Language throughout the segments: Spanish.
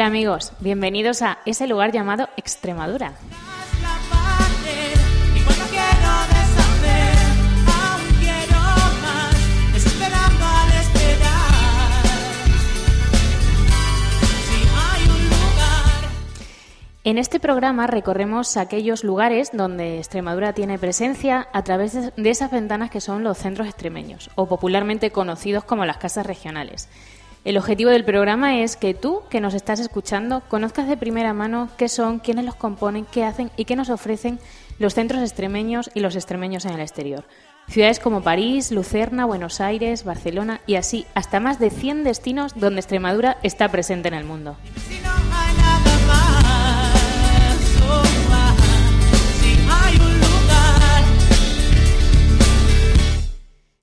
Hola amigos, bienvenidos a ese lugar llamado Extremadura. En este programa recorremos aquellos lugares donde Extremadura tiene presencia a través de esas ventanas que son los centros extremeños, o popularmente conocidos como las casas regionales. El objetivo del programa es que tú, que nos estás escuchando, conozcas de primera mano qué son, quiénes los componen, qué hacen y qué nos ofrecen los centros extremeños y los extremeños en el exterior. Ciudades como París, Lucerna, Buenos Aires, Barcelona y así hasta más de 100 destinos donde Extremadura está presente en el mundo.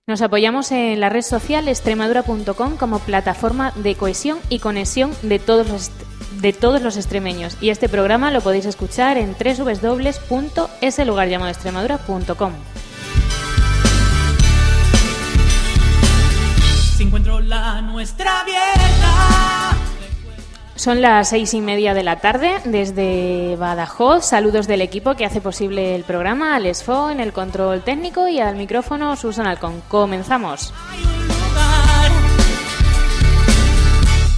Nos apoyamos en la red social extremadura.com como plataforma de cohesión y conexión de todos los de todos los extremeños y este programa lo podéis escuchar en www.eselugarllamadoextremadura.com. si encuentro la nuestra. Son las seis y media de la tarde desde Badajoz. Saludos del equipo que hace posible el programa, al ESFO en el control técnico y al micrófono Susan Alcón. Comenzamos. Lugar.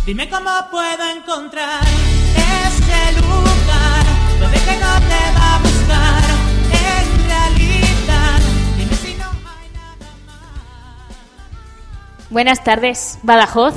Dime cómo puedo encontrar ese lugar donde que no te va a buscar en realidad. Dime si no hay nada más. Buenas tardes, Badajoz.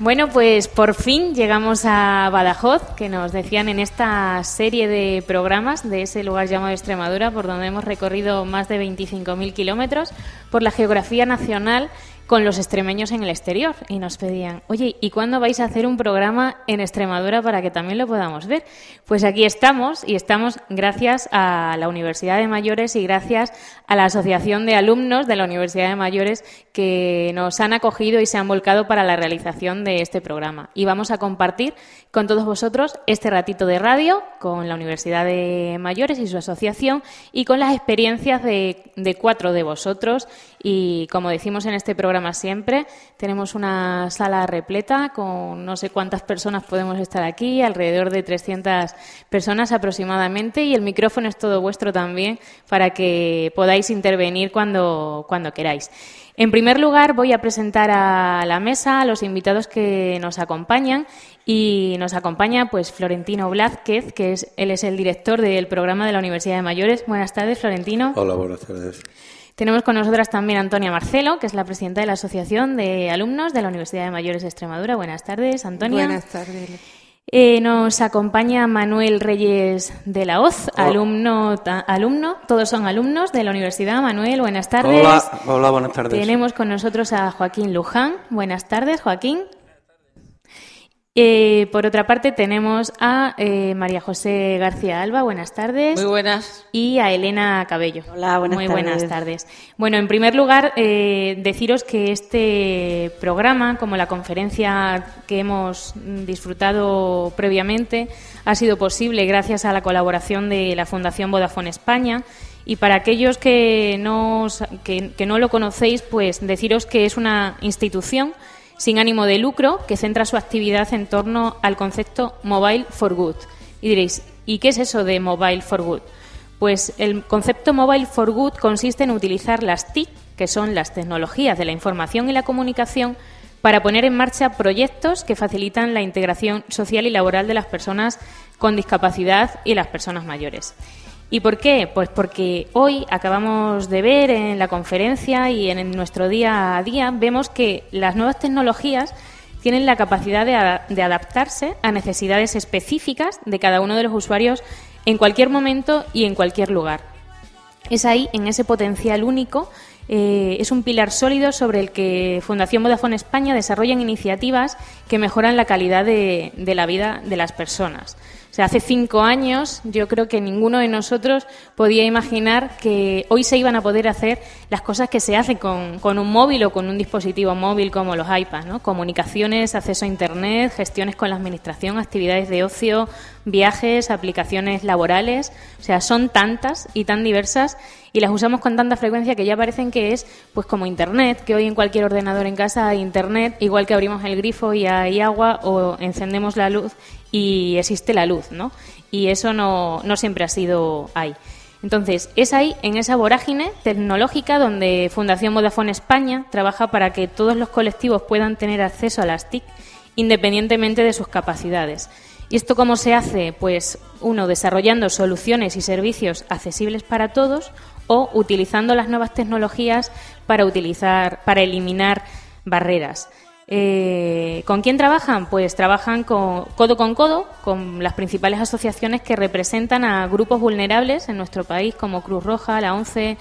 Bueno, pues por fin llegamos a Badajoz, que nos decían en esta serie de programas de ese lugar llamado Extremadura, por donde hemos recorrido más de 25.000 kilómetros por la geografía nacional con los extremeños en el exterior. Y nos pedían, oye, ¿y cuándo vais a hacer un programa en Extremadura para que también lo podamos ver? Pues aquí estamos y estamos gracias a la Universidad de Mayores y gracias a la Asociación de Alumnos de la Universidad de Mayores que nos han acogido y se han volcado para la realización de este programa. Y vamos a compartir con todos vosotros este ratito de radio con la Universidad de Mayores y su asociación y con las experiencias de, de cuatro de vosotros. Y como decimos en este programa siempre, tenemos una sala repleta con no sé cuántas personas podemos estar aquí, alrededor de 300 personas aproximadamente, y el micrófono es todo vuestro también para que podáis intervenir cuando, cuando queráis. En primer lugar, voy a presentar a la mesa a los invitados que nos acompañan y nos acompaña pues Florentino Blázquez, que es él es el director del programa de la Universidad de Mayores. Buenas tardes, Florentino. Hola, buenas tardes. Tenemos con nosotras también a Antonia Marcelo, que es la presidenta de la Asociación de Alumnos de la Universidad de Mayores de Extremadura. Buenas tardes, Antonia. Buenas tardes. Eh, nos acompaña Manuel Reyes de la Hoz, Hola. alumno, ta- alumno, todos son alumnos de la universidad. Manuel, buenas tardes. Hola, hola, buenas tardes. Tenemos con nosotros a Joaquín Luján. Buenas tardes, Joaquín. Eh, por otra parte, tenemos a eh, María José García Alba. Buenas tardes. Muy buenas. Y a Elena Cabello. Hola, buenas Muy tardes. buenas tardes. Bueno, en primer lugar, eh, deciros que este programa, como la conferencia que hemos mm, disfrutado previamente, ha sido posible gracias a la colaboración de la Fundación Vodafone España. Y para aquellos que no, que no lo conocéis, pues deciros que es una institución sin ánimo de lucro que centra su actividad en torno al concepto Mobile for Good. Y diréis, ¿y qué es eso de Mobile for Good? Pues el concepto Mobile for Good consiste en utilizar las TIC, que son las tecnologías de la información y la comunicación, para poner en marcha proyectos que facilitan la integración social y laboral de las personas con discapacidad y las personas mayores. ¿Y por qué? Pues porque hoy acabamos de ver en la conferencia y en nuestro día a día, vemos que las nuevas tecnologías tienen la capacidad de, adaptarse a necesidades específicas de cada uno de los usuarios en cualquier momento y en cualquier lugar. Es ahí, en ese potencial único, eh, es un pilar sólido sobre el que Fundación Vodafone España desarrollan iniciativas que mejoran la calidad de la vida de las personas. Sea, hace cinco años yo creo que ninguno de nosotros podía imaginar que hoy se iban a poder hacer las cosas que se hacen con, con un móvil o con un dispositivo móvil como los iPads, ¿no? Comunicaciones, acceso a Internet, gestiones con la Administración, actividades de ocio, viajes, aplicaciones laborales. O sea, son tantas y tan diversas y las usamos con tanta frecuencia que ya parecen que es pues como Internet, que hoy en cualquier ordenador en casa hay Internet, igual que abrimos el grifo y hay agua o encendemos la luz y existe la luz, ¿no? Y eso no, no siempre ha sido ahí. Entonces, es ahí, en esa vorágine tecnológica, donde Fundación Vodafone España trabaja para que todos los colectivos puedan tener acceso a las TIC independientemente de sus capacidades. ¿Y esto cómo se hace? Pues uno, desarrollando soluciones y servicios accesibles para todos o utilizando las nuevas tecnologías para utilizar, para eliminar barreras. Eh, ¿Con quién trabajan? Pues trabajan con, codo con codo con las principales asociaciones que representan a grupos vulnerables en nuestro país, como Cruz Roja, la ONCE,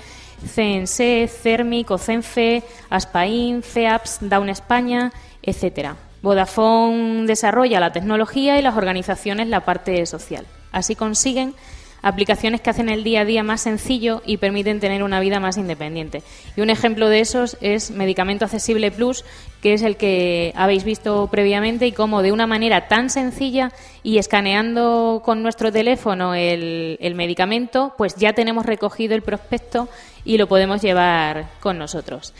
CNC, CERMIC, OCENFE, ASPAIN, CEAPS, Down España, etcétera. Vodafone desarrolla la tecnología y las organizaciones la parte social. Así consiguen aplicaciones que hacen el día a día más sencillo y permiten tener una vida más independiente. Y un ejemplo de esos es Medicamento Accesible Plus, que es el que habéis visto previamente y cómo de una manera tan sencilla y escaneando con nuestro teléfono el, el medicamento, pues ya tenemos recogido el prospecto y lo podemos llevar con nosotros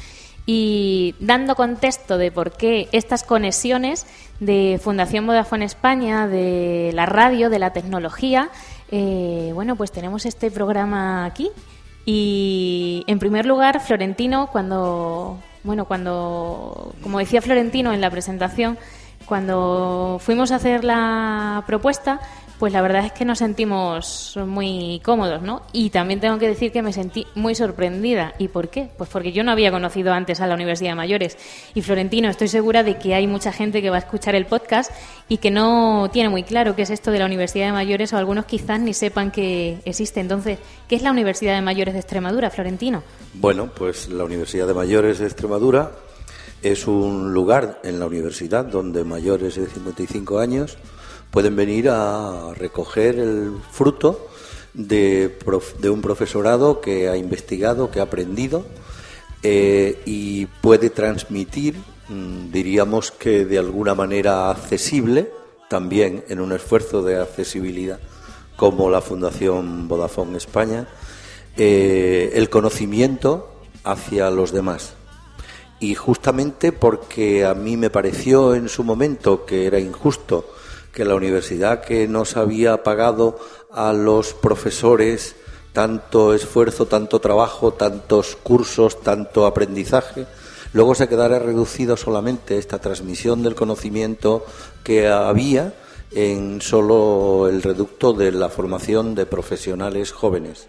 y dando contexto de por qué estas conexiones de Fundación Vodafone España, de la radio, de la tecnología, eh, bueno, pues tenemos este programa aquí. Y en primer lugar, Florentino, cuando, bueno, cuando, como decía Florentino en la presentación, cuando fuimos a hacer la propuesta, pues la verdad es que nos sentimos muy cómodos, ¿no? Y también tengo que decir que me sentí muy sorprendida. ¿Y por qué? Pues porque yo no había conocido antes a la Universidad de Mayores. Y Florentino, estoy segura de que hay mucha gente que va a escuchar el podcast y que no tiene muy claro qué es esto de la Universidad de Mayores o algunos quizás ni sepan que existe. Entonces, ¿qué es la Universidad de Mayores de Extremadura, Florentino? Bueno, pues la Universidad de Mayores de Extremadura es un lugar en la universidad donde mayores de 55 años pueden venir a recoger el fruto de, un profesorado que ha investigado, que ha aprendido eh, y puede transmitir, mm, diríamos que de alguna manera accesible, también en un esfuerzo de accesibilidad como la Fundación Vodafone España, eh, el conocimiento hacia los demás. Y justamente porque a mí me pareció en su momento que era injusto que la universidad que nos había pagado a los profesores tanto esfuerzo, tanto trabajo, tantos cursos, tanto aprendizaje, luego se quedara reducido solamente esta transmisión del conocimiento que había en solo el reducto de la formación de profesionales jóvenes.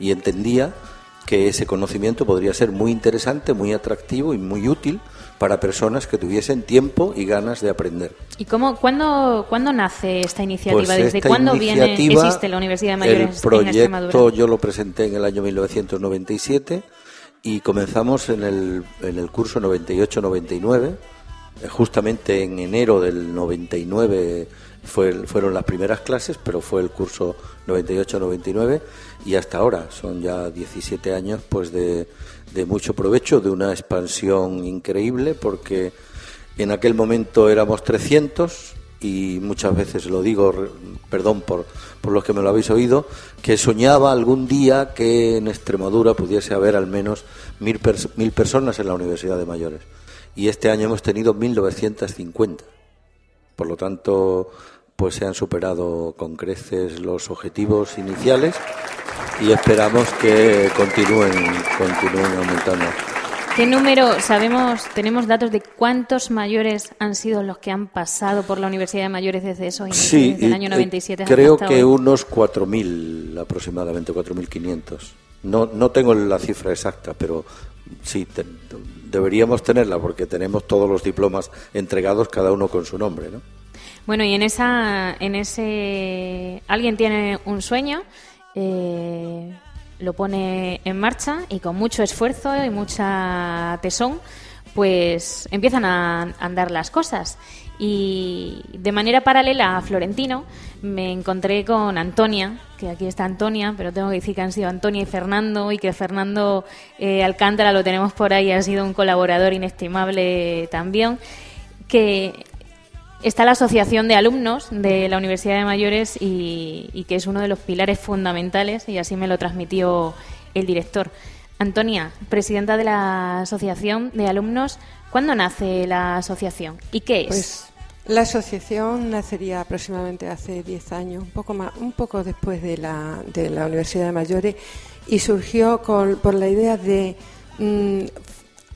Y entendía que ese conocimiento podría ser muy interesante, muy atractivo y muy útil para personas que tuviesen tiempo y ganas de aprender. ¿Y cómo, cuándo, cuándo nace esta iniciativa? Pues ¿Desde cuándo viene, existe la Universidad de Mayores el proyecto yo lo presenté en el año 1997 y comenzamos en el, en el curso 98-99. Eh, justamente en enero del 99 fue, fueron las primeras clases, pero fue el curso 98-99 y hasta ahora son ya 17 años pues de, mucho provecho, de una expansión increíble, porque en aquel momento éramos 300 y muchas veces lo digo, perdón por, por los que me lo habéis oído, que soñaba algún día que en Extremadura pudiese haber al menos mil, mil personas en la Universidad de Mayores. Y este año hemos tenido 1950. Por lo tanto, pues se han superado con creces los objetivos iniciales y esperamos que continúen, continúen aumentando. ¿Qué número, sabemos, tenemos datos de cuántos mayores han sido los que han pasado por la Universidad de Mayores desde eso, sí, desde el año 97 creo que unos 4.000 aproximadamente, 4.500. No, no tengo la cifra exacta, pero sí, deberíamos tenerla porque tenemos todos los diplomas entregados, cada uno con su nombre, ¿no? Bueno, y en esa, en ese, alguien tiene un sueño eh, lo pone en marcha y con mucho esfuerzo y mucha tesón, pues empiezan a andar las cosas. Y de manera paralela a Florentino me encontré con Antonia, que aquí está Antonia, pero tengo que decir que han sido Antonia y Fernando y que Fernando eh, Alcántara lo tenemos por ahí, ha sido un colaborador inestimable también, que está la Asociación de Alumnos de la Universidad de Mayores y, que es uno de los pilares fundamentales y así me lo transmitió el director. Antonia, presidenta de la Asociación de Alumnos, ¿cuándo nace la asociación y qué es? Pues la asociación nacería aproximadamente hace 10 años, un poco más, un poco después de la, de la Universidad de Mayores y surgió con, por la idea de mm,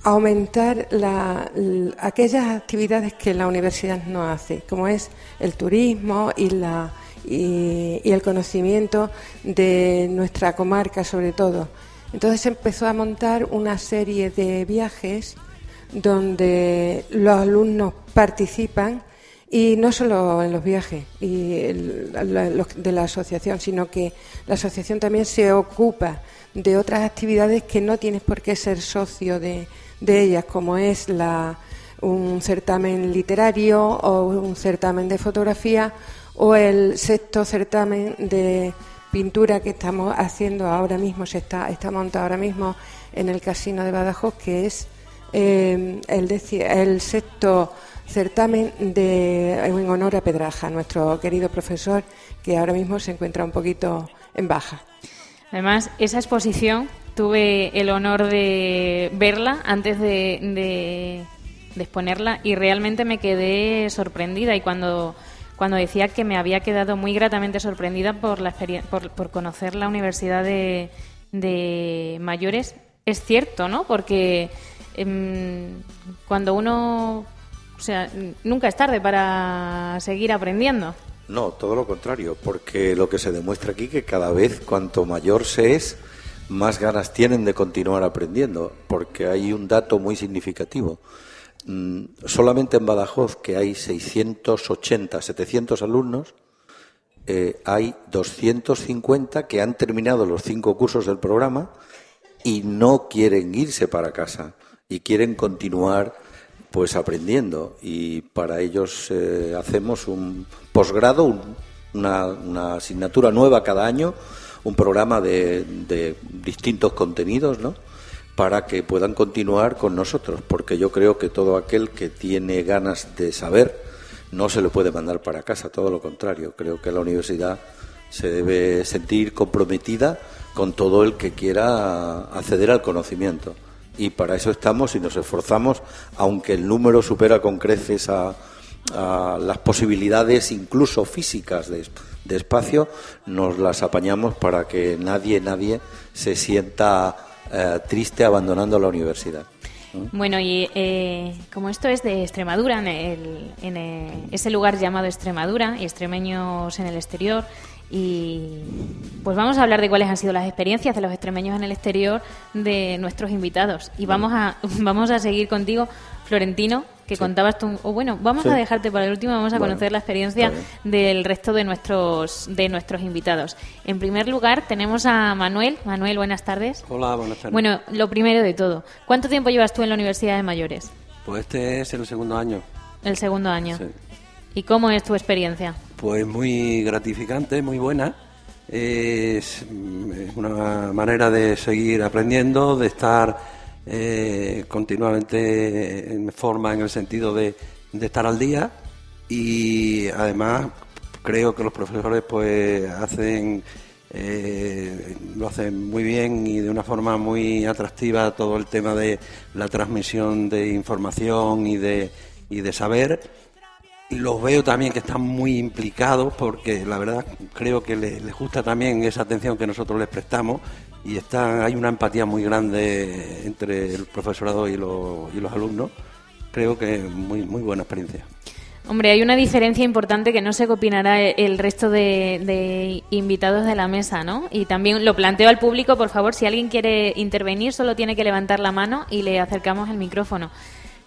aumentar la, aquellas actividades que la universidad no hace, como es el turismo y la y, el conocimiento de nuestra comarca sobre todo. Entonces se empezó a montar una serie de viajes donde los alumnos participan y no solo en los viajes y el- de la asociación, sino que la asociación también se ocupa de otras actividades que no tienes por qué ser socio de, de ellas, como es la, un certamen literario o un certamen de fotografía o el sexto certamen de pintura que estamos haciendo ahora mismo, se está, está montado ahora mismo en el Casino de Badajoz, que es eh, el, el sexto certamen de, en honor a Pedraja, nuestro querido profesor, que ahora mismo se encuentra un poquito en baja. Además, esa exposición tuve el honor de verla antes de, de- exponerla y realmente me quedé sorprendida y cuando, cuando decía que me había quedado muy gratamente sorprendida por, la por, por conocer la Universidad de, de Mayores, es cierto, ¿no? Porque em, cuando uno... O sea, nunca es tarde para seguir aprendiendo. No, todo lo contrario, porque lo que se demuestra aquí que cada vez cuanto mayor se es, más ganas tienen de continuar aprendiendo, porque hay un dato muy significativo. Mm, solamente en Badajoz, que hay 680, 700 alumnos, eh, hay 250 que han terminado los cinco cursos del programa y no quieren irse para casa y quieren continuar pues aprendiendo y para ellos eh, hacemos un posgrado, un- una, una asignatura nueva cada año, un programa de, de distintos contenidos, ¿no? Para que puedan continuar con nosotros, porque yo creo que todo aquel que tiene ganas de saber no se le puede mandar para casa, todo lo contrario. Creo que la universidad se debe sentir comprometida con todo el que quiera acceder al conocimiento. Y para eso estamos y nos esforzamos, aunque el número supera con creces a, a las posibilidades incluso físicas de, de espacio, nos las apañamos para que nadie, nadie se sienta eh, triste abandonando la universidad. Bueno, y eh, como esto es de Extremadura, en, el- en ese lugar llamado Extremadura, y extremeños en el exterior, y pues vamos a hablar de cuáles han sido las experiencias de los extremeños en el exterior de nuestros invitados. Y vamos a, vamos a seguir contigo, Florentino, que contabas tú, o bueno, vamos Sí. a dejarte para el último, vamos a Bueno, conocer la experiencia del resto de nuestros, de nuestros invitados. En primer lugar, tenemos a Manuel. Manuel, buenas tardes. Hola, buenas tardes. Bueno, lo primero de todo, ¿cuánto tiempo llevas tú en la Universidad de Mayores? Pues este es el segundo año. El segundo año. Sí. ¿Y cómo es tu experiencia? Pues muy gratificante, muy buena. Es una manera de seguir aprendiendo, de estar eh, continuamente en forma en el sentido de, estar al día. Y además creo que los profesores pues hacen eh, lo hacen muy bien y de una forma muy atractiva todo el tema de la transmisión de información y de, y de saber los veo también que están muy implicados porque la verdad creo que les, gusta también esa atención que nosotros les prestamos y está, hay una empatía muy grande entre el profesorado y los, y los alumnos. Creo que muy, muy buena experiencia. Hombre, hay una diferencia importante que no sé qué opinará el resto de invitados de la mesa, ¿no? Y también lo planteo al público, por favor, si alguien quiere intervenir, solo tiene que levantar la mano y le acercamos el micrófono.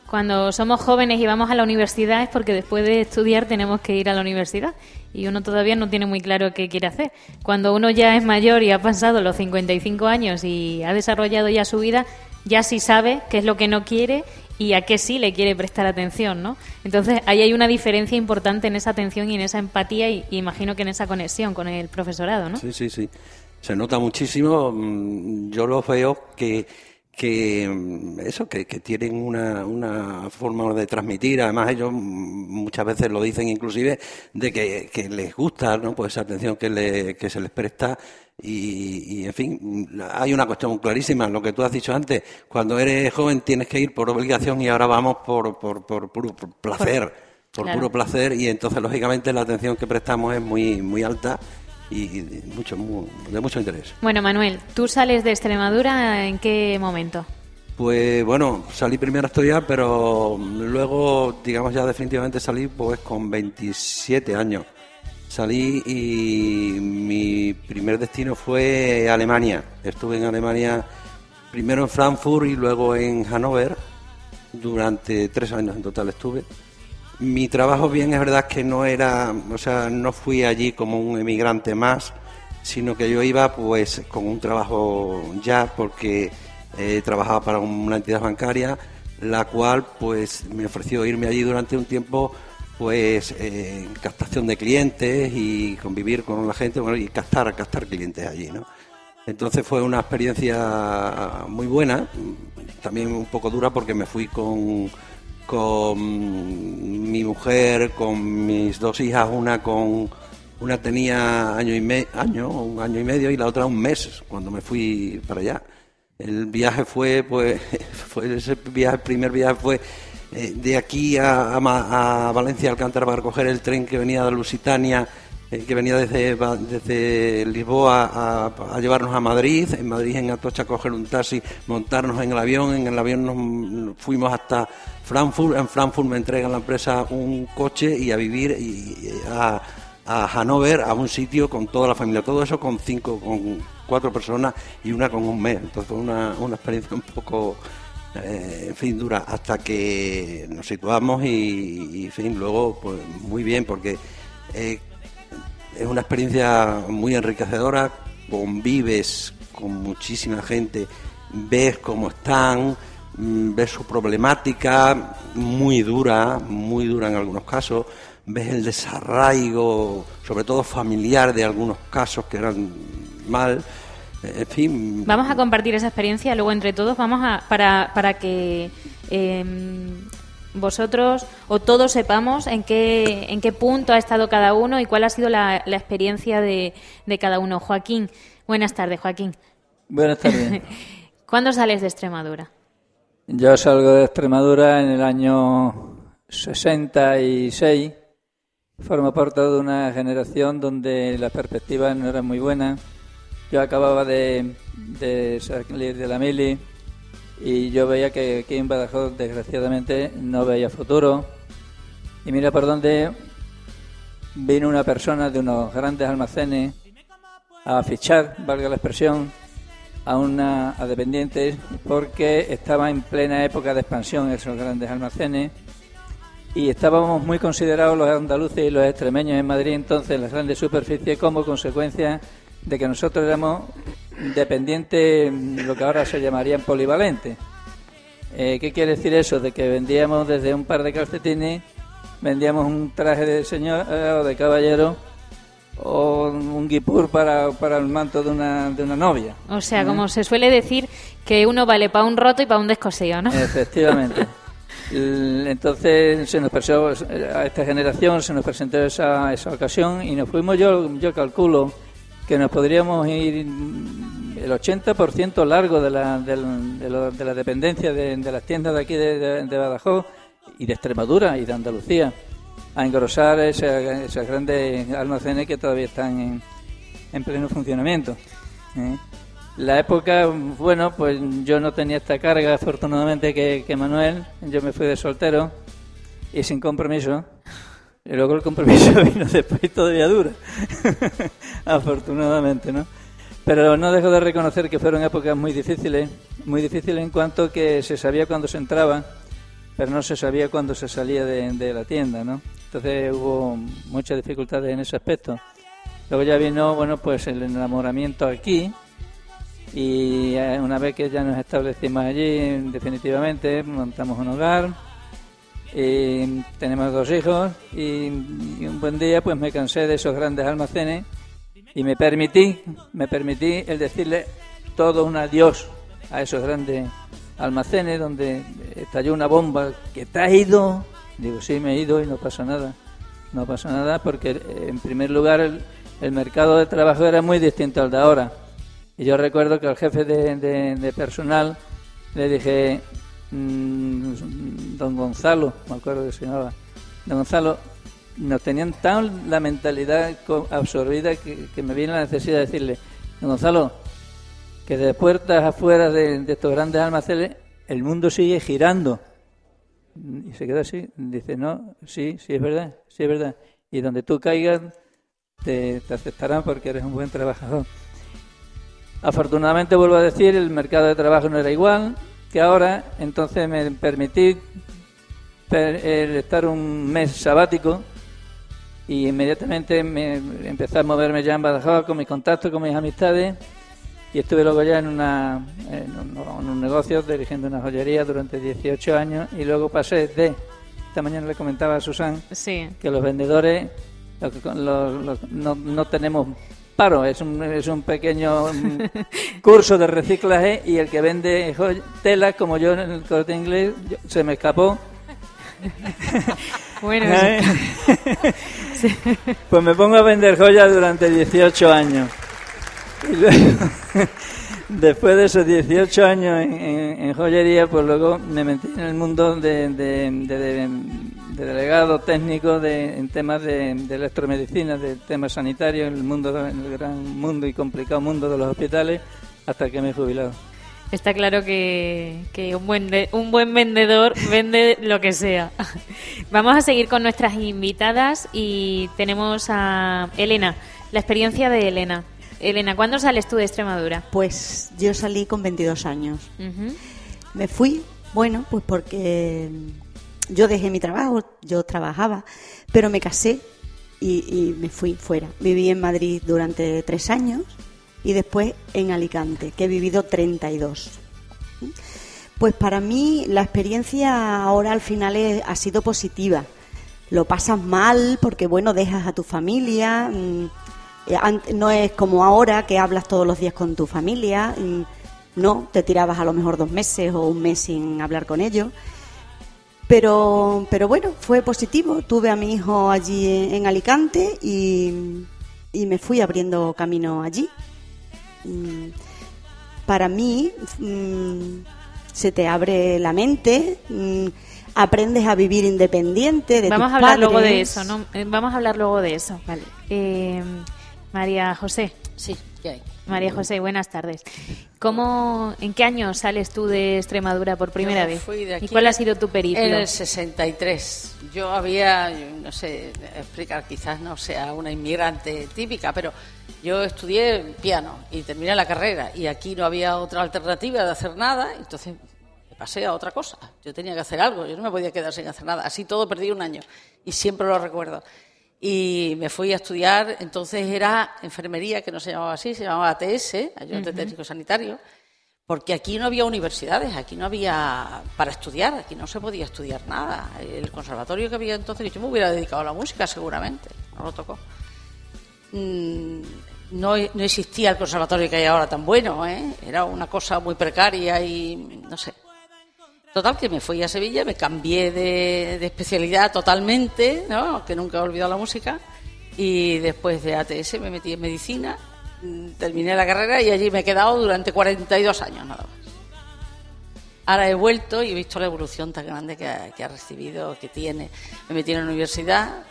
Cuando somos jóvenes y vamos a la universidad es porque después de estudiar tenemos que ir a la universidad y uno todavía no tiene muy claro qué quiere hacer. Cuando uno ya es mayor y ha pasado los 55 años y ha desarrollado ya su vida, ya sí sabe qué es lo que no quiere y a qué sí le quiere prestar atención, ¿no? Entonces, ahí hay una diferencia importante en esa atención y en esa empatía y, imagino que en esa conexión con el profesorado, ¿no? Sí, sí, sí. Se nota muchísimo. mm, Yo lo veo que, que mm, eso, que, que tienen una, una forma de transmitir. Además, ellos mm, muchas veces lo dicen inclusive de que, que les gusta, ¿no? Pues esa atención que, le, que se les presta. Y, y, en fin, mm, hay una cuestión clarísima, lo que tú has dicho antes, cuando eres joven tienes que ir por obligación y ahora vamos por, por, por puro placer, por Claro. puro placer y entonces lógicamente la atención que prestamos es muy, muy alta y, y mucho, mu- de mucho interés. Bueno, Manuel, ¿tú sales de Extremadura en qué momento? Pues bueno, salí primero a estudiar, pero luego, digamos ya definitivamente salí pues con 27 años. Salí y mi primer destino fue Alemania. Estuve en Alemania primero en Frankfurt y luego en Hannover. Durante tres años en total estuve. Mi trabajo bien es verdad que no era, o sea, no fui allí como un emigrante más, sino que yo iba pues con un trabajo ya porque eh, trabajaba para una entidad bancaria, la cual pues me ofreció irme allí durante un tiempo pues eh, captación de clientes y convivir con la gente y captar, captar clientes allí, ¿no? Entonces fue una experiencia muy buena, también un poco dura porque me fui con, con mi mujer, con mis dos hijas, una con una tenía año y me, año, un año y medio y la otra un mes cuando me fui para allá. El viaje fue, pues, fue ese viaje, primer viaje fue eh, de aquí a, a a Valencia, Alcántara, para coger el tren que venía de Lusitania, eh, que venía desde, desde Lisboa a, llevarnos a Madrid. En Madrid, en Atocha, coger un taxi, montarnos en el avión. En el avión nos, fuimos hasta Frankfurt. En Frankfurt me entregan la empresa un coche y a vivir y, a, a Hannover, a un sitio con toda la familia. Todo eso con cinco, con cuatro personas y una con un mes. Entonces una, una experiencia un poco, eh, en fin, dura hasta que nos situamos y, fin, luego, pues muy bien, porque eh, es una experiencia muy enriquecedora, convives con muchísima gente, ves cómo están, mm, ves su problemática, muy dura, muy dura en algunos casos, ves el desarraigo, sobre todo familiar de algunos casos que eran mal, eh, en fin. Vamos a compartir esa experiencia, luego entre todos vamos a para, para que eh, vosotros o todos sepamos en qué en qué punto ha estado cada uno y cuál ha sido la, la experiencia de, de cada uno. Joaquín, buenas tardes, Joaquín. Buenas tardes. ¿Cuándo sales de Extremadura? Yo salgo de Extremadura en el año 66. Formo parte de una generación donde las perspectivas no eran muy buenas. Yo acababa de, de salir de la mili y yo veía que aquí en Badajoz, desgraciadamente, no veía futuro. Y mira por dónde vino una persona de unos grandes almacenes a fichar, valga la expresión, a una a dependientes porque estaba en plena época de expansión esos grandes almacenes y estábamos muy considerados los andaluces y los extremeños en Madrid entonces en las grandes superficies como consecuencia de que nosotros éramos dependientes lo que ahora se llamarían polivalentes. Eh, ¿Qué quiere decir eso? De que vendíamos desde un par de calcetines, vendíamos un traje de señor eh, o de caballero o un guipur para, para el manto de una, de una novia. O sea, como se suele decir que uno vale para un roto y para un descosío, ¿no? Efectivamente. Entonces se nos presentó, a esta generación se nos presentó esa, esa ocasión y nos fuimos, yo, yo calculo que nos podríamos ir el 80% largo de la, de, la dependencia de, las tiendas de aquí de, Badajoz y de Extremadura y de Andalucía a engrosar esos grandes almacenes que todavía están en, en pleno funcionamiento. ¿eh? La época, bueno, pues yo no tenía esta carga, afortunadamente, que Manuel. Yo me fui de soltero y sin compromiso. Y luego el compromiso vino después y todavía dura. afortunadamente, ¿no? Pero no dejo de reconocer que fueron épocas muy difíciles. Muy difíciles en cuanto que se sabía cuándo se entraba, pero no se sabía cuándo se salía de, de la tienda, ¿no? Entonces hubo muchas dificultades en ese aspecto. Luego ya vino, bueno, pues el enamoramiento aquí Y eh, una vez que ya nos establecimos allí, definitivamente montamos un hogar, y tenemos dos hijos y, un buen día pues me cansé de esos grandes almacenes y me permití, me permití el decirle todo un adiós a esos grandes almacenes donde estalló una bomba que te has ido. Digo, sí, me he ido y no pasa nada. No pasa nada porque eh, en primer lugar el, mercado de trabajo era muy distinto al de ahora. Y yo recuerdo que al jefe de, personal le dije, don Gonzalo, me acuerdo que se llamaba, don Gonzalo, nos tenían tan la mentalidad absorbida que, me viene la necesidad de decirle, don Gonzalo, que de puertas afuera de, de estos grandes almacenes el mundo sigue girando. Y se quedó así, dice, no, sí, sí es verdad, sí es verdad. Y donde tú caigas te, te aceptarán porque eres un buen trabajador. Afortunadamente, vuelvo a decir, el mercado de trabajo no era igual que ahora, entonces me permití per- estar un mes sabático y inmediatamente me empecé a moverme ya en Badajoz con mis contactos, con mis amistades y estuve luego ya en, una, en, un, en un negocio dirigiendo una joyería durante 18 años y luego pasé de, esta mañana le comentaba a Susan, Sí. que los vendedores lo que con- los- los- no, no tenemos paro, es un, es un pequeño mm, curso de reciclaje y el que vende telas como yo en el corte inglés yo- se me escapó. Bueno, ¿eh? Pues me pongo a vender joyas durante 18 años. Y luego, después de esos 18 años en, en- en joyería, pues luego me metí en el mundo de, de- de- de- de delegado técnico de, en temas de, de electromedicina, de temas sanitarios, en el, mundo, en el gran mundo y complicado mundo de los hospitales, hasta que me he jubilado. Está claro que, que un, buen de- un buen vendedor vende lo que sea. Vamos a seguir con nuestras invitadas y tenemos a Elena, la experiencia de Elena. Elena, ¿cuándo sales tú de Extremadura? Pues yo salí con 22 años. Me fui, bueno, pues porque yo dejé mi trabajo, yo trabajaba, pero me casé y, me fui fuera. Viví en Madrid durante tres años y después en Alicante, que he vivido 32. Pues para mí la experiencia ahora al final es- ha sido positiva. Lo pasas mal porque, bueno, dejas a tu familia. mm, eh, No es como ahora que hablas todos los días con tu familia. No, te tirabas a lo mejor dos meses o un mes sin hablar con ellos. Pero, pero bueno, fue positivo. Tuve a mi hijo allí en, en Alicante y, y me fui abriendo camino allí. Mm, Para mí mm, se te abre la mente, mm, aprendes a vivir independiente de Vamos tus a hablar luego de eso, ¿no? Eh, Vamos a hablar luego de eso. Vale. Eh, María José. Sí, María José, buenas tardes. ¿Cómo, ¿En qué año sales tú de Extremadura por primera Yo vez? fui de ¿Y aquí cuál ha sido tu periplo? En el 63. Yo había, no sé explicar, quizás no sea una inmigrante típica, pero yo estudié piano y terminé la carrera y aquí no había otra alternativa de hacer nada, entonces me pasé a otra cosa. Yo tenía que hacer algo, yo no me podía quedar sin hacer nada. Así todo perdí un año y siempre lo recuerdo. Y me fui a estudiar, entonces era enfermería, que no se llamaba así, se llamaba ATS, ayudante técnico sanitario, porque aquí no había universidades, aquí no había para estudiar, aquí no se podía estudiar nada. El conservatorio que había entonces, yo me hubiera dedicado a la música seguramente, no lo tocó. Mm, No, no existía el conservatorio que hay ahora tan bueno, ¿eh? era una cosa muy precaria y no sé. Total, que me fui a Sevilla, me cambié de, especialidad totalmente, ¿no? que nunca he olvidado la música, y después de ATS me metí en medicina, mm, terminé la carrera y allí me he quedado durante 42 años nada más. Ahora he vuelto y he visto la evolución tan grande que ha, que ha recibido, que tiene. Me metí en la universidad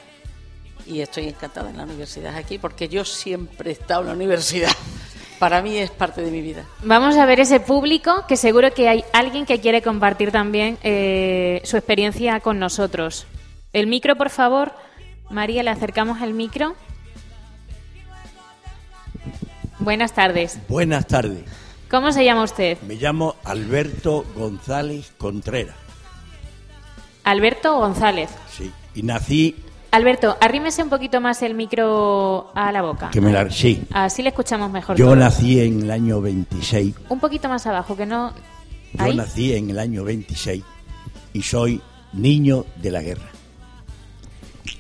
y estoy encantada en la universidad aquí porque yo siempre he estado en la universidad. Para mí es parte de mi vida. Vamos a ver ese público que seguro que hay alguien que quiere compartir también eh, su experiencia con nosotros. El micro, por favor. María, le acercamos el micro. Buenas tardes. Buenas tardes. ¿Cómo se llama usted? Me llamo Alberto González Contreras. Alberto González. Sí. Y nací. Alberto, arrímese un poquito más el micro a la boca. Que me la- sí. Así le escuchamos mejor. Yo nací en el año 26. Un poquito más abajo, que no... Yo Ahí. nací en el año 26 y soy niño de la guerra.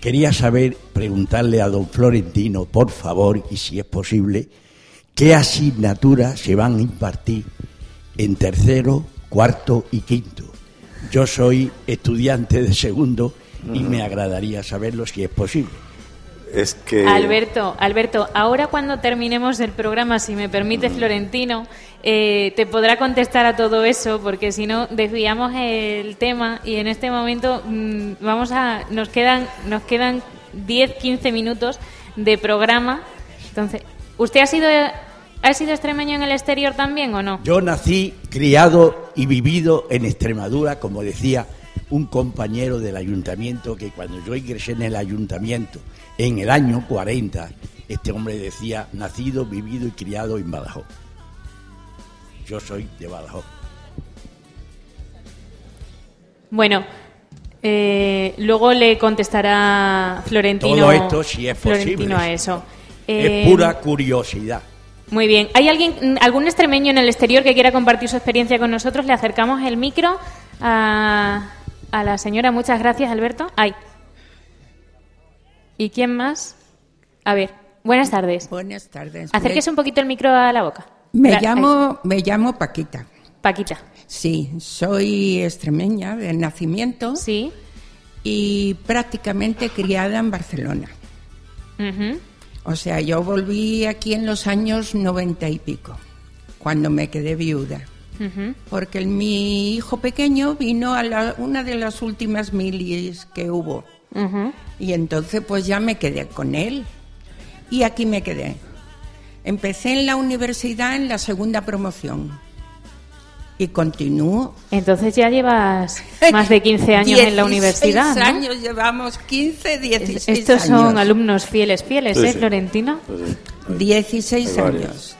Quería saber, preguntarle a don Florentino, por favor, y si es posible, qué asignaturas se van a impartir en tercero, cuarto y quinto. Yo soy estudiante de segundo y me agradaría saberlo si es posible. Es que... Alberto, Alberto, ahora cuando terminemos el programa, si me permite Florentino, eh, te podrá contestar a todo eso, porque si no desviamos el tema y en este momento mm, vamos a nos quedan nos quedan 10, 15 minutos de programa. Entonces, ¿usted ha sido ha sido extremeño en el exterior también o no? Yo nací, criado y vivido en Extremadura, como decía un compañero del ayuntamiento, que cuando yo ingresé en el ayuntamiento en el año 40, este hombre decía, nacido, vivido y criado en Badajoz. Yo soy de Badajoz. Bueno, eh, luego le contestará Florentino Todo esto, si es Florentino posible. a eso. Eh, es pura curiosidad. Muy bien. ¿Hay alguien, algún extremeño en el exterior que quiera compartir su experiencia con nosotros? Le acercamos el micro a, a la señora. Muchas gracias, Alberto. Ay. ¿Y quién más? A ver, buenas tardes. Buenas tardes. Acérquese un poquito el micro a la boca. Me llamo, me llamo Paquita. Paquita. Sí, soy extremeña de nacimiento Sí. y prácticamente criada en Barcelona. O sea, yo volví aquí en los años noventa y pico, cuando me quedé viuda. Porque el- mi hijo pequeño vino a la- una de las últimas milis que hubo. Y entonces pues ya me quedé con él. Y aquí me quedé. Empecé en la universidad en la segunda promoción. Y continúo. Entonces ya llevas más de 15 años en la 16 universidad, ¿no? años llevamos, 15, 16 Estos años. son alumnos fieles, fieles, Sí, ¿eh, sí. Florentino? Pues sí. 16 Hay varios. años.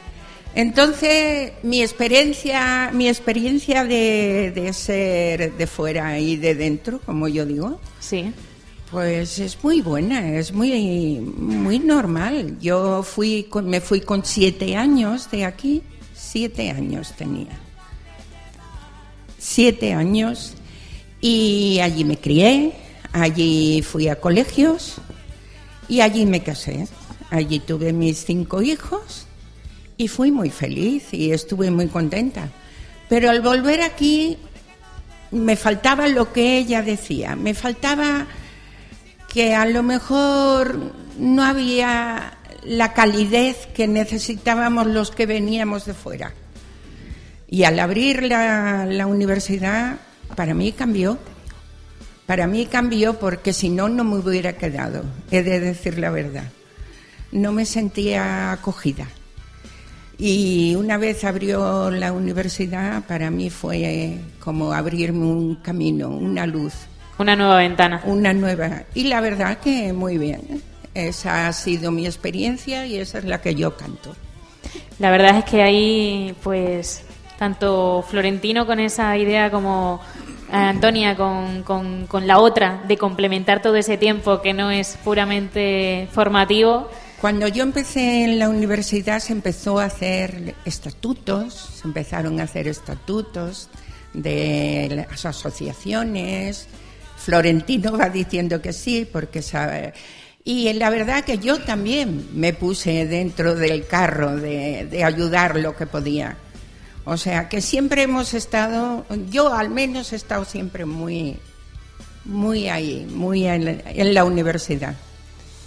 Entonces, mi experiencia, mi experiencia de, de ser de fuera y de dentro, como yo digo, Sí. pues es muy buena, es muy, muy normal. Yo fui, con- me fui con siete años de aquí, siete años tenía. Siete años y allí me crié, allí fui a colegios y allí me casé. Allí tuve mis cinco hijos y fui muy feliz y estuve muy contenta. Pero al volver aquí me faltaba lo que ella decía, me faltaba que a lo mejor no había la calidez que necesitábamos los que veníamos de fuera. Y al abrir la, la universidad, para mí cambió. Para mí cambió porque si no, no me hubiera quedado, he de decir la verdad. No me sentía acogida. Y una vez abrió la universidad, para mí fue como abrirme un camino, una luz, Una nueva ventana. una nueva. Y la verdad que muy bien. Esa ha sido mi experiencia y esa es la que yo canto. La verdad es que ahí, pues, tanto Florentino con esa idea como eh, Antonia con, con- con la otra de complementar todo ese tiempo que no es puramente formativo. Cuando yo empecé en la universidad se empezó a hacer estatutos, se empezaron a hacer estatutos de las asociaciones. Florentino va diciendo que sí, porque sabe. Y la verdad que yo también me puse dentro del carro de, ayudar lo que podía. O sea que siempre hemos estado, yo al menos he estado siempre muy, muy ahí, muy en la universidad.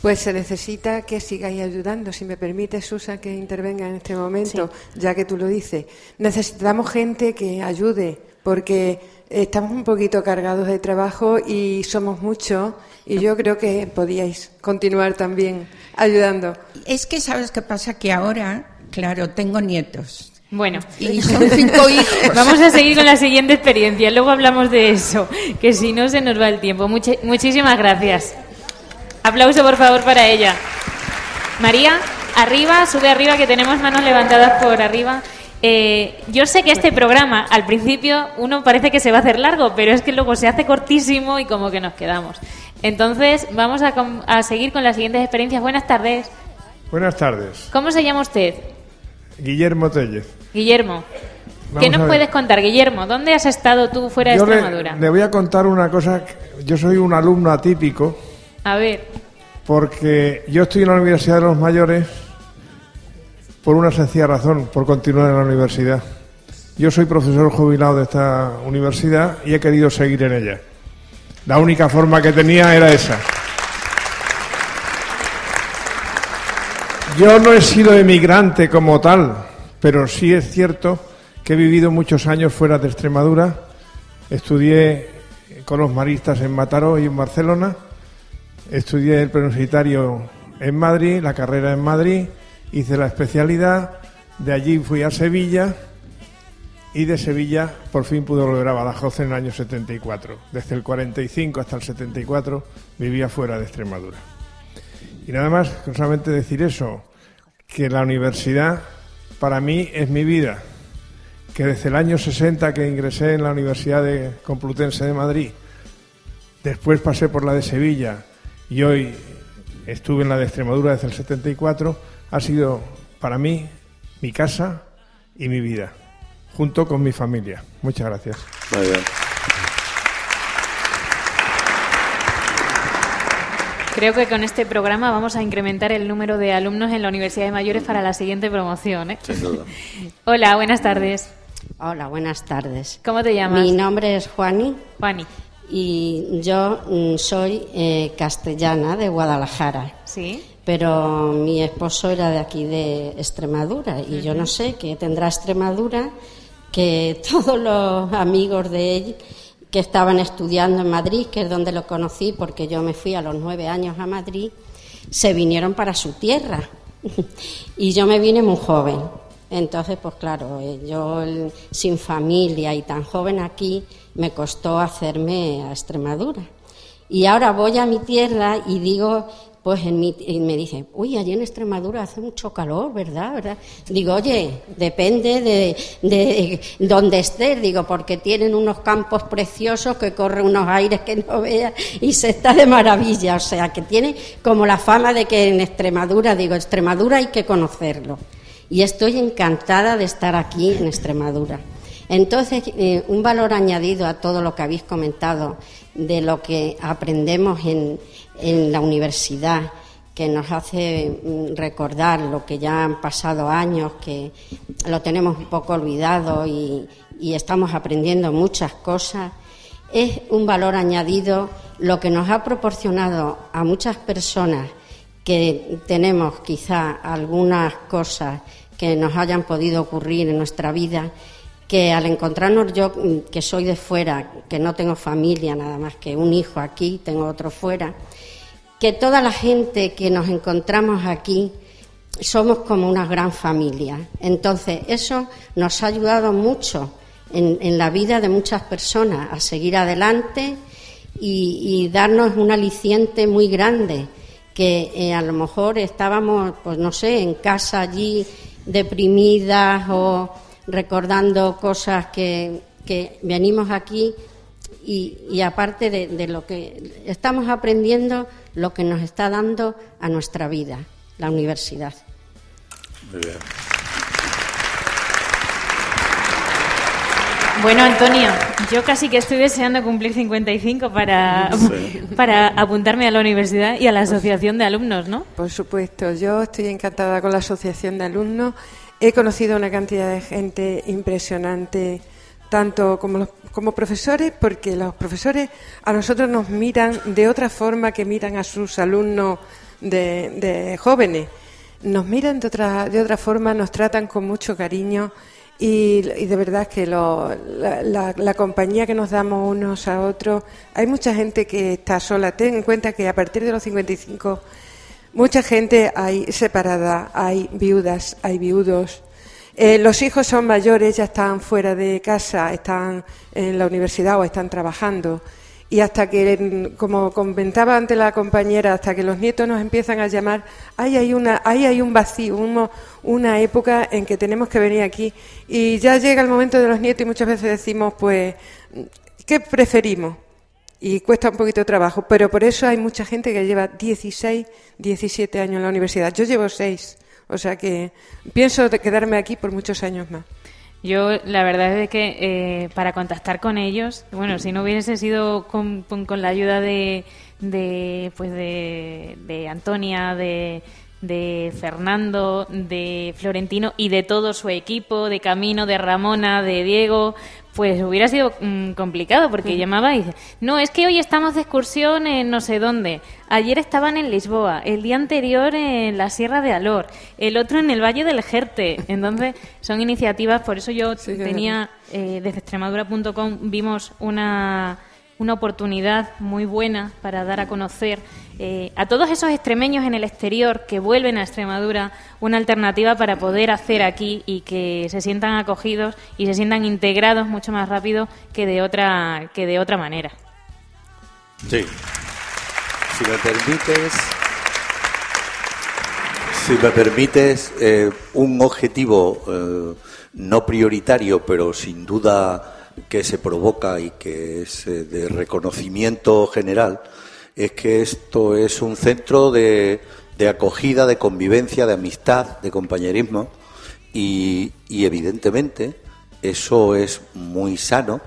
Pues se necesita que sigáis ayudando. Si me permite, Susan, que intervenga en este momento, ya que tú lo dices. Necesitamos gente que ayude, porque estamos un poquito cargados de trabajo y somos muchos, y yo creo que podíais continuar también ayudando. Es que sabes qué pasa que ahora, claro, tengo nietos Bueno, y son cinco hijos. vamos a seguir con la siguiente experiencia. Luego hablamos de eso, que si no se nos va el tiempo. Muchi- muchísimas gracias. Aplauso, por favor, para ella. María, arriba, sube arriba, que tenemos manos levantadas por arriba. Eh, yo sé que este programa, al principio, uno parece que se va a hacer largo, pero es que luego se hace cortísimo y como que nos quedamos. Entonces, vamos a, a seguir con las siguientes experiencias. Buenas tardes. Buenas tardes. ¿Cómo se llama usted? Guillermo Tellez. Guillermo. ¿Qué Vamos nos a ver. puedes contar, Guillermo? ¿Dónde has estado tú fuera de Yo Extremadura? le voy a contar una cosa. Yo soy un alumno atípico A ver, porque yo estoy en la Universidad de los Mayores por una sencilla razón, por continuar en la universidad. Yo soy profesor jubilado de esta universidad y he querido seguir en ella. La única forma que tenía era esa. Yo no he sido emigrante como tal, pero sí es cierto que he vivido muchos años fuera de Extremadura. Estudié con los maristas en Mataró y en Barcelona. Estudié el preuniversitario en Madrid, la carrera en Madrid, hice la especialidad, de allí fui a Sevilla y de Sevilla por fin pude volver a Badajoz en el año 74. Desde el 45 hasta el 74 vivía fuera de Extremadura. Y nada más, solamente decir eso, que la universidad para mí es mi vida, que desde el año 60 que ingresé en la Universidad de Complutense de Madrid, después pasé por la de Sevilla y hoy estuve en la de Extremadura desde el 74, ha sido para mí mi casa y mi vida, junto con mi familia. Muchas gracias. Muy bien. creo que con este programa vamos a incrementar el número de alumnos en la Universidad de Mayores para la siguiente promoción. ¿eh? Sin duda. Hola, buenas tardes. Hola, buenas tardes. ¿Cómo te llamas? Mi nombre es Juani Juani. Y yo mm, soy eh, castellana de Guadalajara. Sí. Pero mi esposo era de aquí de Extremadura y yo no sé qué tendrá Extremadura que todos los amigos de él que estaban estudiando en Madrid, que es donde lo conocí porque yo me fui a los nueve años a Madrid, se vinieron para su tierra y yo me vine muy joven. Entonces, pues claro, eh, yo sin familia y tan joven aquí, me costó hacerme a Extremadura. Y ahora voy a mi tierra y digo, pues en mi, y me dicen, uy, allí en Extremadura hace mucho calor, ¿verdad? ¿verdad? Digo, oye, depende de, de donde estés, digo, porque tienen unos campos preciosos que corren unos aires que no veas y se está de maravilla. O sea, que tiene como la fama de que en Extremadura, digo, Extremadura hay que conocerlo. Y estoy encantada de estar aquí en Extremadura. Entonces, eh, un valor añadido a todo lo que habéis comentado de lo que aprendemos en, en la universidad, que nos hace mm, recordar lo que ya han pasado años, que lo tenemos un poco olvidado y, y estamos aprendiendo muchas cosas, es un valor añadido lo que nos ha proporcionado a muchas personas que tenemos quizá algunas cosas que nos hayan podido ocurrir en nuestra vida, que al encontrarnos yo, mm, que soy de fuera, que no tengo familia nada más que un hijo aquí, tengo otro fuera, que toda la gente que nos encontramos aquí somos como una gran familia. Entonces, eso nos ha ayudado mucho en, la vida de muchas personas a seguir adelante y, y darnos un aliciente muy grande, que eh, a lo mejor estábamos, pues no sé, en casa allí deprimidas o recordando cosas que, que venimos aquí y, y aparte de, de lo que estamos aprendiendo, lo que nos está dando a nuestra vida, la universidad. Muy bien. Bueno, Antonio, yo casi que estoy deseando cumplir 55 para, Sí. para apuntarme a la universidad y a la asociación de alumnos, ¿no? Por supuesto, yo estoy encantada con la asociación de alumnos. He conocido una cantidad de gente impresionante, tanto como, los- como profesores, porque los profesores a nosotros nos miran de otra forma que miran a sus alumnos de, de jóvenes. Nos miran de otra, de otra forma, nos tratan con mucho cariño y, y de verdad que lo- la, la- la compañía que nos damos unos a otros, hay mucha gente que está sola. Ten en cuenta que a partir de los 55 Mucha gente hay separada, hay viudas, hay viudos. Eh, los hijos son mayores, ya están fuera de casa, están en la universidad o están trabajando. Y hasta que, como comentaba ante la compañera, hasta que los nietos nos empiezan a llamar, ahí hay, una, ahí hay un vacío, una época en que tenemos que venir aquí. Y ya llega el momento de los nietos y muchas veces decimos, pues, ¿qué preferimos? y cuesta un poquito de trabajo, pero por eso hay mucha gente que lleva 16, 17 años en la universidad. Yo llevo 6, o sea que pienso quedarme aquí por muchos años más. Yo, la verdad es que eh, para contactar con ellos, bueno, si no hubiese sido con, con- la ayuda de, de, pues de, de Antonia, de, de Fernando, de Florentino y de todo su equipo, de Camino, de Ramona, de Diego, pues hubiera sido mm, complicado porque llamaba y dice, no, es que hoy estamos de excursión en no sé dónde, ayer estaban en Lisboa, el día anterior en la Sierra de Alor, el otro en el Valle del Jerte. Entonces, son iniciativas, por eso yo tenía, eh, desde extremadura.com vimos una, una oportunidad muy buena para dar a conocer eh, a todos esos extremeños en el exterior que vuelven a Extremadura una alternativa para poder hacer aquí y que se sientan acogidos y se sientan integrados mucho más rápido que de otra, que de otra manera. Sí. Si me permites, si me permites, eh, un objetivo eh, no prioritario, pero sin duda que se provoca y que es eh, de reconocimiento general, es que esto es un centro de, de acogida, de convivencia, de amistad, de compañerismo y, evidentemente eso es muy sano,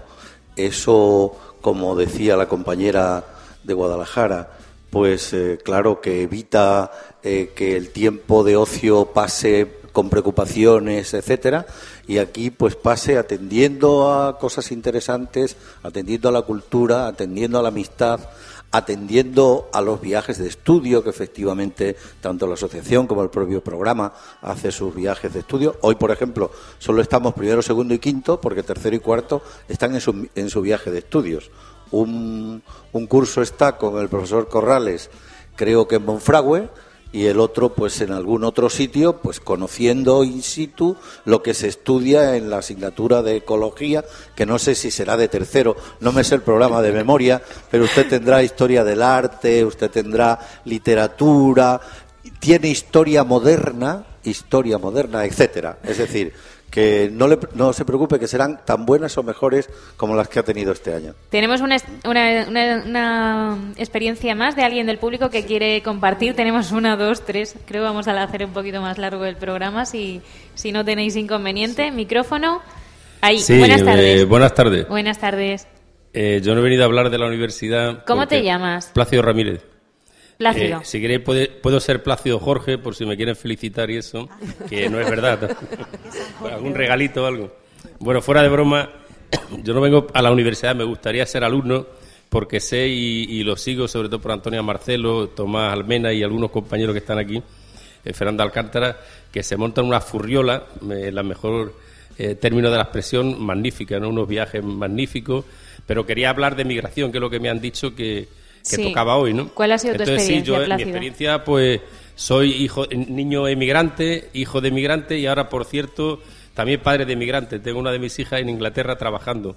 eso, como decía la compañera de Guadalajara, pues eh, claro que evita eh, que el tiempo de ocio pase con preocupaciones, etcétera, y aquí pues pase atendiendo a cosas interesantes, atendiendo a la cultura, atendiendo a la amistad, atendiendo a los viajes de estudio que efectivamente tanto la asociación como el propio programa hace sus viajes de estudio. Hoy, por ejemplo, solo estamos primero, segundo y quinto porque tercero y cuarto están en su, en su viaje de estudios. Un, un curso está con el profesor Corrales, creo que en Monfragüe, y el otro pues en algún otro sitio pues conociendo in situ lo que se estudia en la asignatura de ecología que no sé si será de tercero no me sé el programa de memoria pero usted tendrá historia del arte usted tendrá literatura tiene historia moderna historia moderna etcétera. Es decir que no, le, no se preocupe que serán tan buenas o mejores como las que ha tenido este año Tenemos una, una, una- una experiencia más de alguien del público que quiere compartir. Tenemos una, dos, tres. Creo que vamos a hacer un poquito más largo el programa si, si no tenéis inconveniente. Micrófono. Ahí. Sí, buenas tardes. eh, buenas tardes. Buenas tardes. Eh, yo no he venido a hablar de la universidad. ¿Cómo te llamas? Plácido Ramírez. Plácido. Eh, si queréis, puede- puedo ser Plácido Jorge, por si me quieren felicitar y eso, que no es verdad. Algún regalito o algo. Bueno, fuera de broma, yo no vengo a la universidad, me gustaría ser alumno, porque sé y, y lo sigo, sobre todo por Antonio Marcelo, Tomás Almena y algunos compañeros que están aquí, eh, Fernando Alcántara, que se montan una furriola, eh, la mejor eh, término de la expresión, magnífica, ¿no? unos viajes magníficos, pero quería hablar de migración, que es lo que me han dicho que, que Sí. tocaba hoy, ¿no? ¿Cuál ha sido tu Entonces, sí, experiencia, yo, mi Plácido? experiencia, pues, soy hijo, niño emigrante, hijo de emigrante y ahora, por cierto, también padre de emigrante. Tengo una de mis hijas en Inglaterra trabajando.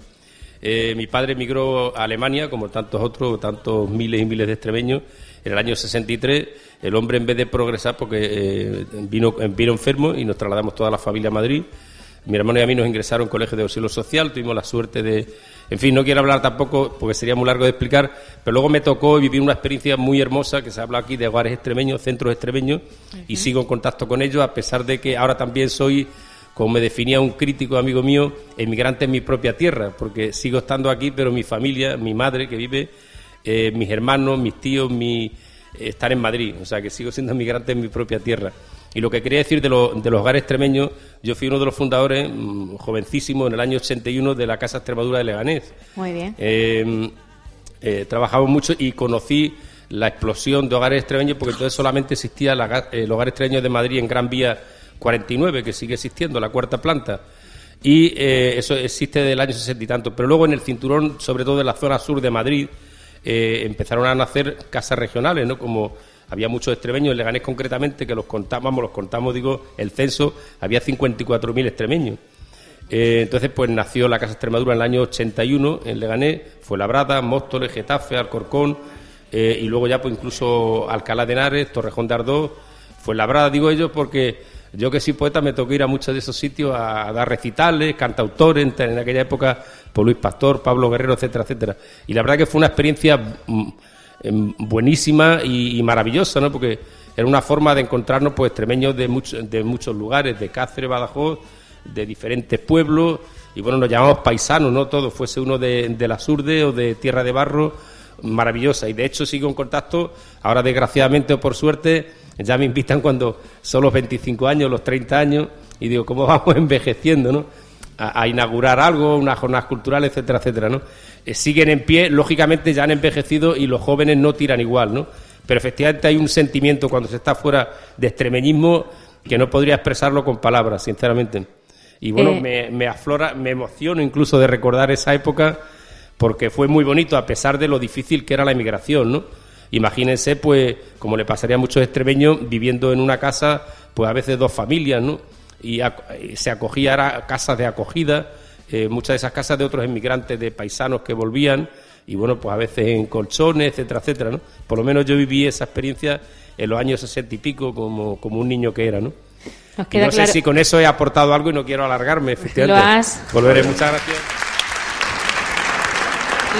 Eh, mi padre emigró a Alemania, como tantos otros, tantos miles y miles de extremeños, en el año 63. El hombre, en vez de progresar, porque eh, vino, vino enfermo y nos trasladamos toda la familia a Madrid. Mi hermano y a mí nos ingresaron en colegio de auxilio social, tuvimos la suerte de... En fin, no quiero hablar tampoco porque sería muy largo de explicar, pero luego me tocó vivir una experiencia muy hermosa que se habla aquí de hogares extremeños, centros extremeños, y sigo en contacto con ellos, a pesar de que ahora también soy, como me definía un crítico amigo mío, emigrante en mi propia tierra, porque sigo estando aquí, pero mi familia, mi madre que vive, eh, mis hermanos, mis tíos, mi, eh, están en Madrid, o sea que sigo siendo emigrante en mi propia tierra. Y lo que quería decir de, lo- de los hogares extremeños, yo fui uno de los fundadores, mm, jovencísimo, en el año 81, de la Casa Extremadura de Leganés. Muy bien. Eh, eh, trabajamos mucho y conocí la explosión de hogares extremeños porque entonces solamente existía la el hogar extremeño de Madrid en Gran Vía 49, que sigue existiendo, la cuarta planta. Y eh, eso existe del año 60 y tanto. Pero luego en el cinturón, sobre todo en la zona sur de Madrid, eh, empezaron a nacer casas regionales, ¿no? Como había muchos extremeños, en Leganés concretamente, que los contábamos, los contamos, digo, el censo, había 54.000 extremeños. Eh, entonces, pues nació la Casa Extremadura en el año 81 en Leganés, fue Labrada, Móstoles, Getafe, Alcorcón, eh, y luego ya pues incluso Alcalá de Henares, Torrejón de Ardós, fue Labrada, digo ellos, porque Yo que soy poeta me tocó ir a muchos de esos sitios a, dar recitales, cantautores, en, aquella época, por Luis Pastor, Pablo Guerrero, etcétera, etcétera. Y la verdad que fue una experiencia mm, buenísima y, maravillosa, ¿no? Porque era una forma de encontrarnos pues extremeños de, muchos de muchos lugares, de Cáceres, Badajoz, de diferentes pueblos, y bueno, nos llamamos paisanos, ¿no? Todos, fuese uno de, de la Surde o de Tierra de Barro, maravillosa. Y de hecho sigo en contacto, ahora desgraciadamente o por suerte, ya me invitan cuando son los 25 años, los 30 años, y digo, ¿cómo vamos envejeciendo, no? A, a inaugurar algo, unas jornadas culturales, etcétera, etcétera, ¿no? Eh, siguen en pie, lógicamente ya han envejecido y los jóvenes no tiran igual, ¿no? Pero efectivamente hay un sentimiento cuando se está fuera de extremeñismo que no podría expresarlo con palabras, sinceramente. Y bueno, Eh. me, me aflora, me emociono incluso de recordar esa época porque fue muy bonito a pesar de lo difícil que era la emigración, ¿no? Imagínense, pues, como le pasaría a muchos extremeños viviendo en una casa, pues a veces dos familias, ¿no? Y, ac- y se acogía a casas de acogida, eh, muchas de esas casas de otros inmigrantes, de paisanos que volvían, y bueno, pues a veces en colchones, etcétera, etcétera, ¿no? Por lo menos yo viví esa experiencia en los años sesenta y pico como, como un niño que era, ¿no? Nos Y queda no claro. sé si con eso he aportado algo y no quiero alargarme, efectivamente. Lo has. Volveré, muchas gracias.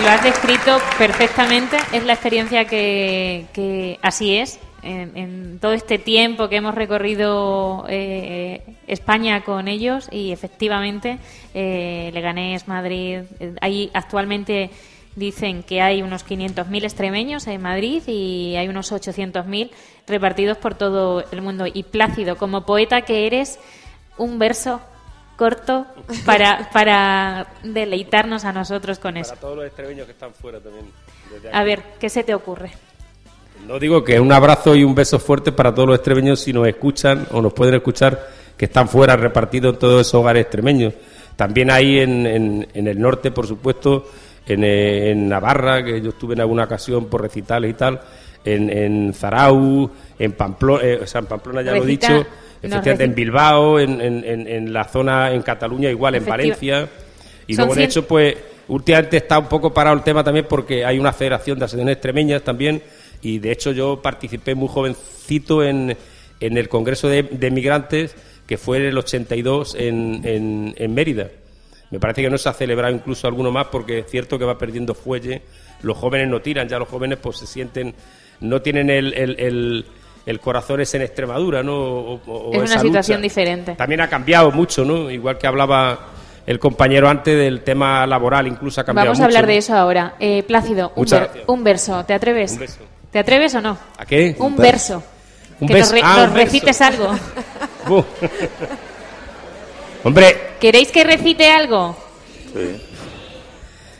Lo has descrito perfectamente, es la experiencia que, que así es. En, en todo este tiempo que hemos recorrido eh, España con ellos y efectivamente eh, Leganés, Madrid, eh, ahí actualmente dicen que hay unos 500.000 extremeños en Madrid y hay unos 800.000 repartidos por todo el mundo. Y Plácido, como poeta que eres, un verso corto para, para deleitarnos a nosotros con eso. Para todos los extremeños que están fuera también. A ver, ¿qué se te ocurre? No digo que un abrazo y un beso fuerte para todos los extremeños si nos escuchan o nos pueden escuchar que están fuera repartidos en todos esos hogares extremeños. También hay en, en- en el norte, por supuesto, en, eh, en Navarra, que yo estuve en alguna ocasión por recitales y tal, en, en Zarau, en Pamplona, o sea, en Pamplona ya lo he dicho, efectivamente en Bilbao, en, en- la zona, en Cataluña igual, en Valencia. Y luego, de hecho, pues últimamente está un poco parado el tema también porque hay una federación de asociaciones extremeñas también y de hecho yo participé muy jovencito en, en el Congreso de, de Migrantes que fue en el 82 en, en, en Mérida. Me parece que no se ha celebrado incluso alguno más porque es cierto que va perdiendo fuelle. Los jóvenes no tiran, ya los jóvenes pues se sienten, no tienen el, el, el- el corazón ese en Extremadura, ¿no? O- Es una situación lucha. diferente. También ha cambiado mucho, ¿no? Igual que hablaba el compañero antes del tema laboral, incluso ha cambiado Vamos mucho. a hablar de eso ahora. Eh, Plácido, un, ver- un verso, ¿te atreves? Un beso. ¿Te atreves o no? ¿A qué? Un verso. Un que nos, re- Ah, nos un verso. recites algo. Hombre, ¿Queréis que recite algo?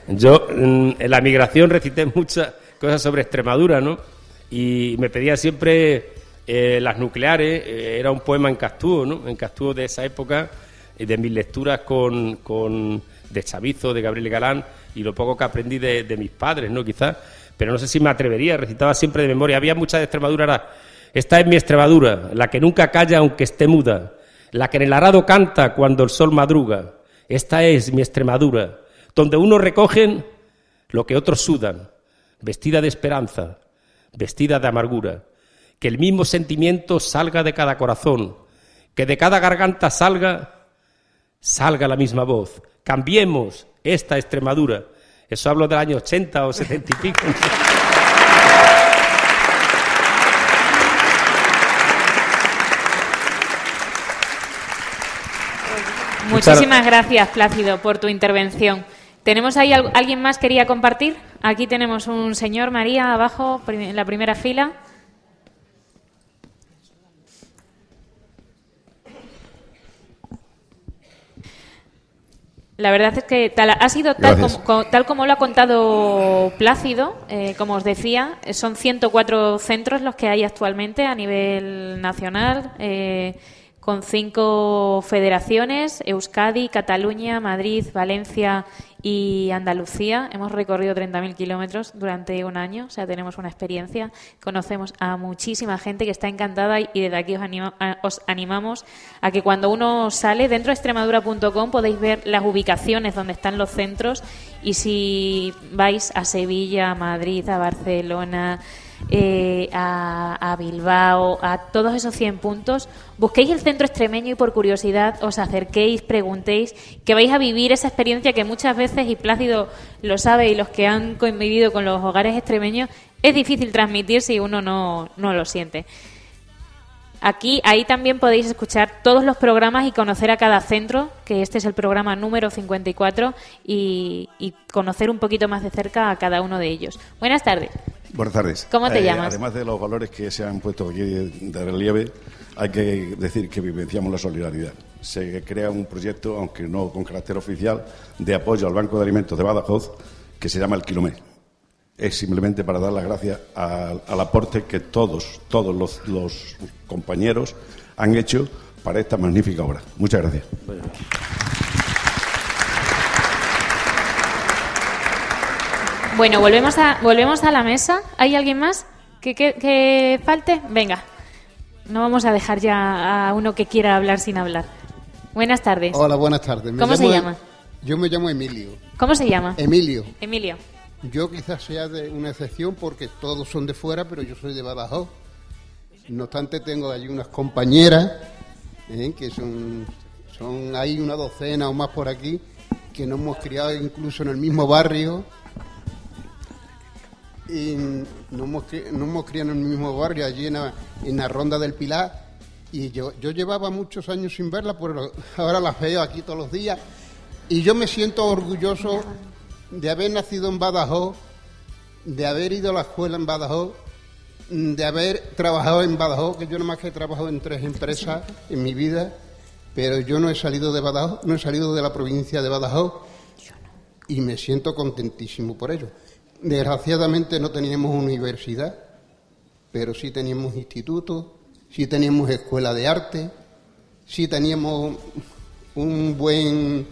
yo mm, en la migración recité muchas cosas sobre Extremadura, ¿no? Y me pedía siempre eh, las nucleares, eh, era un poema en Castúo, ¿no? En Castúo de esa época, y de mis lecturas con, con de Chavizo, de Gabriel Galán, y lo poco que aprendí de, de mis padres, ¿no? Quizás, pero no sé si me atrevería, recitaba siempre de memoria. Había mucha de Extremadura, esta es mi Extremadura, la que nunca calla aunque esté muda, la que en el arado canta cuando el sol madruga. Esta es mi Extremadura, donde unos recogen lo que otros sudan, vestida de esperanza, vestida de amargura. Que el mismo sentimiento salga de cada corazón, que de cada garganta salga, salga la misma voz. Cambiemos esta Extremadura. Eso hablo del año 80 o 70 y pico. Muchísimas gracias, Plácido, por tu intervención. ¿Tenemos ahí al- alguien más quería compartir? Aquí tenemos un señor, María, abajo, en la primera fila. La verdad es que tal, ha sido tal como, co- tal como lo ha contado Plácido, eh, como os decía, son 104 centros los que hay actualmente a nivel nacional, eh, con cinco federaciones, Euskadi, Cataluña, Madrid, Valencia y Andalucía. Hemos recorrido 30.000 kilómetros durante un año, o sea, tenemos una experiencia. Conocemos a muchísima gente que está encantada y desde aquí os, anima- os animamos a que cuando uno sale, dentro de extremadura.com podéis ver las ubicaciones donde están los centros y si vais a Sevilla, a Madrid, a Barcelona, eh, a, a Bilbao, a todos esos 100 puntos, busquéis el centro extremeño y por curiosidad os acerquéis, preguntéis, que vais a vivir esa experiencia que muchas veces, y Plácido lo sabe, y los que han convivido con los hogares extremeños, es difícil transmitir si uno no, no lo siente. Aquí, ahí también podéis escuchar todos los programas y conocer a cada centro, que este es el programa número 54, y, y conocer un poquito más de cerca a cada uno de ellos. Buenas tardes. Buenas tardes. ¿Cómo te Eh, llamas? Además de los valores que se han puesto aquí de, relieve, hay que decir que vivenciamos la solidaridad. Se crea un proyecto, aunque no con carácter oficial, de apoyo al Banco de Alimentos de Badajoz, que se llama el Kilomé. Es simplemente para dar las gracias al, al aporte que todos, todos los, los compañeros han hecho para esta magnífica obra. Muchas gracias. Bueno, volvemos a, volvemos a la mesa. ¿Hay alguien más que, que- que falte? Venga. No vamos a dejar ya a uno que quiera hablar sin hablar. Buenas tardes. Hola, buenas tardes. Me ¿Cómo se llama? Yo me llamo Emilio. ¿Cómo se llama? Emilio. Emilio. Yo quizás sea de una excepción porque todos son de fuera, pero yo soy de Badajoz. No obstante, tengo allí unas compañeras ¿eh? que son, son hay una docena o más por aquí que nos hemos criado incluso en el mismo barrio y nos nos hemos criado en el mismo barrio allí en la, en la ronda del Pilar. Y yo, yo llevaba muchos años sin verla, pero ahora las veo aquí todos los días. Y yo me siento orgulloso de haber nacido en Badajoz, de haber ido a la escuela en Badajoz, mm, de haber trabajado en Badajoz, que yo nomás que he trabajado en tres empresas en mi vida, pero yo no he salido de Badajoz, no he salido de la provincia de Badajoz. Y me siento contentísimo por ello. Desgraciadamente no teníamos universidad, pero sí teníamos instituto, sí teníamos escuela de arte, sí teníamos un buen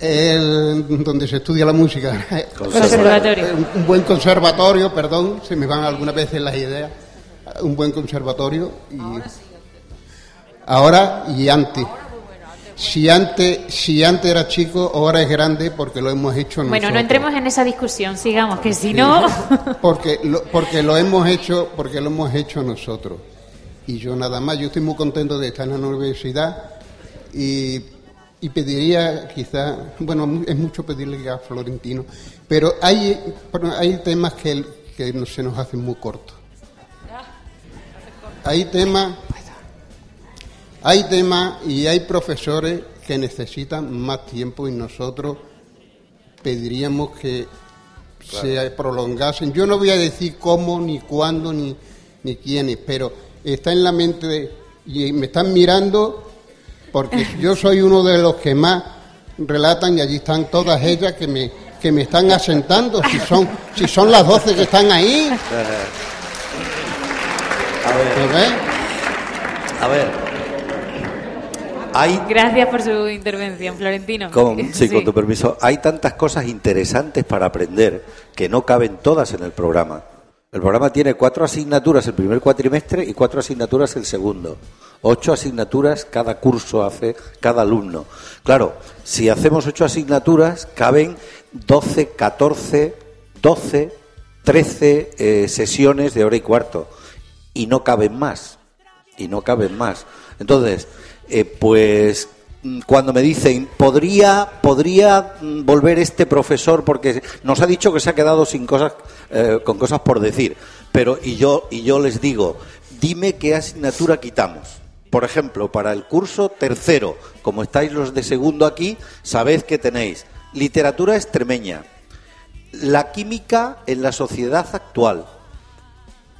el, donde se estudia la música. Conservatorio. un, un buen conservatorio, perdón, se me van algunas veces las ideas. Un buen conservatorio. Y ahora y antes. Si antes, si antes era chico, ahora es grande porque lo hemos hecho nosotros. Bueno, no entremos en esa discusión, sigamos, que si no... porque lo, porque lo hemos hecho porque lo hemos hecho nosotros. Y yo nada más yo estoy muy contento de estar en la universidad y, y pediría quizá bueno es mucho pedirle a Florentino pero hay hay temas que, que no- se nos hacen muy cortos. Hay temas hay temas y hay profesores que necesitan más tiempo y nosotros pediríamos que se prolongasen. Yo no voy a decir cómo, ni cuándo, ni, ni quiénes, pero está en la mente de- y me están mirando porque yo soy uno de los que más relatan y allí están todas ellas que me que me están asentando si son si son las 12 que están ahí A ver. A ver. Hay Gracias por su intervención, Florentino. Con, sí, con tu permiso. Hay tantas cosas interesantes para aprender que no caben todas en el programa. El programa tiene cuatro asignaturas el primer cuatrimestre y cuatro asignaturas el segundo. Ocho asignaturas cada curso hace cada alumno. Claro, si hacemos ocho asignaturas, caben 12, 14, 12, 13 eh, sesiones de hora y cuarto. Y no caben más. Y no caben más. Entonces, eh, pues mm, cuando me dicen, ¿podría, podría mm, volver este profesor? Porque nos ha dicho que se ha quedado sin cosas, eh, con cosas por decir. Pero, y yo, y yo les digo, dime qué asignatura quitamos. Por ejemplo, para el curso tercero, como estáis los de segundo aquí, sabed que tenéis literatura extremeña, la química en la sociedad actual,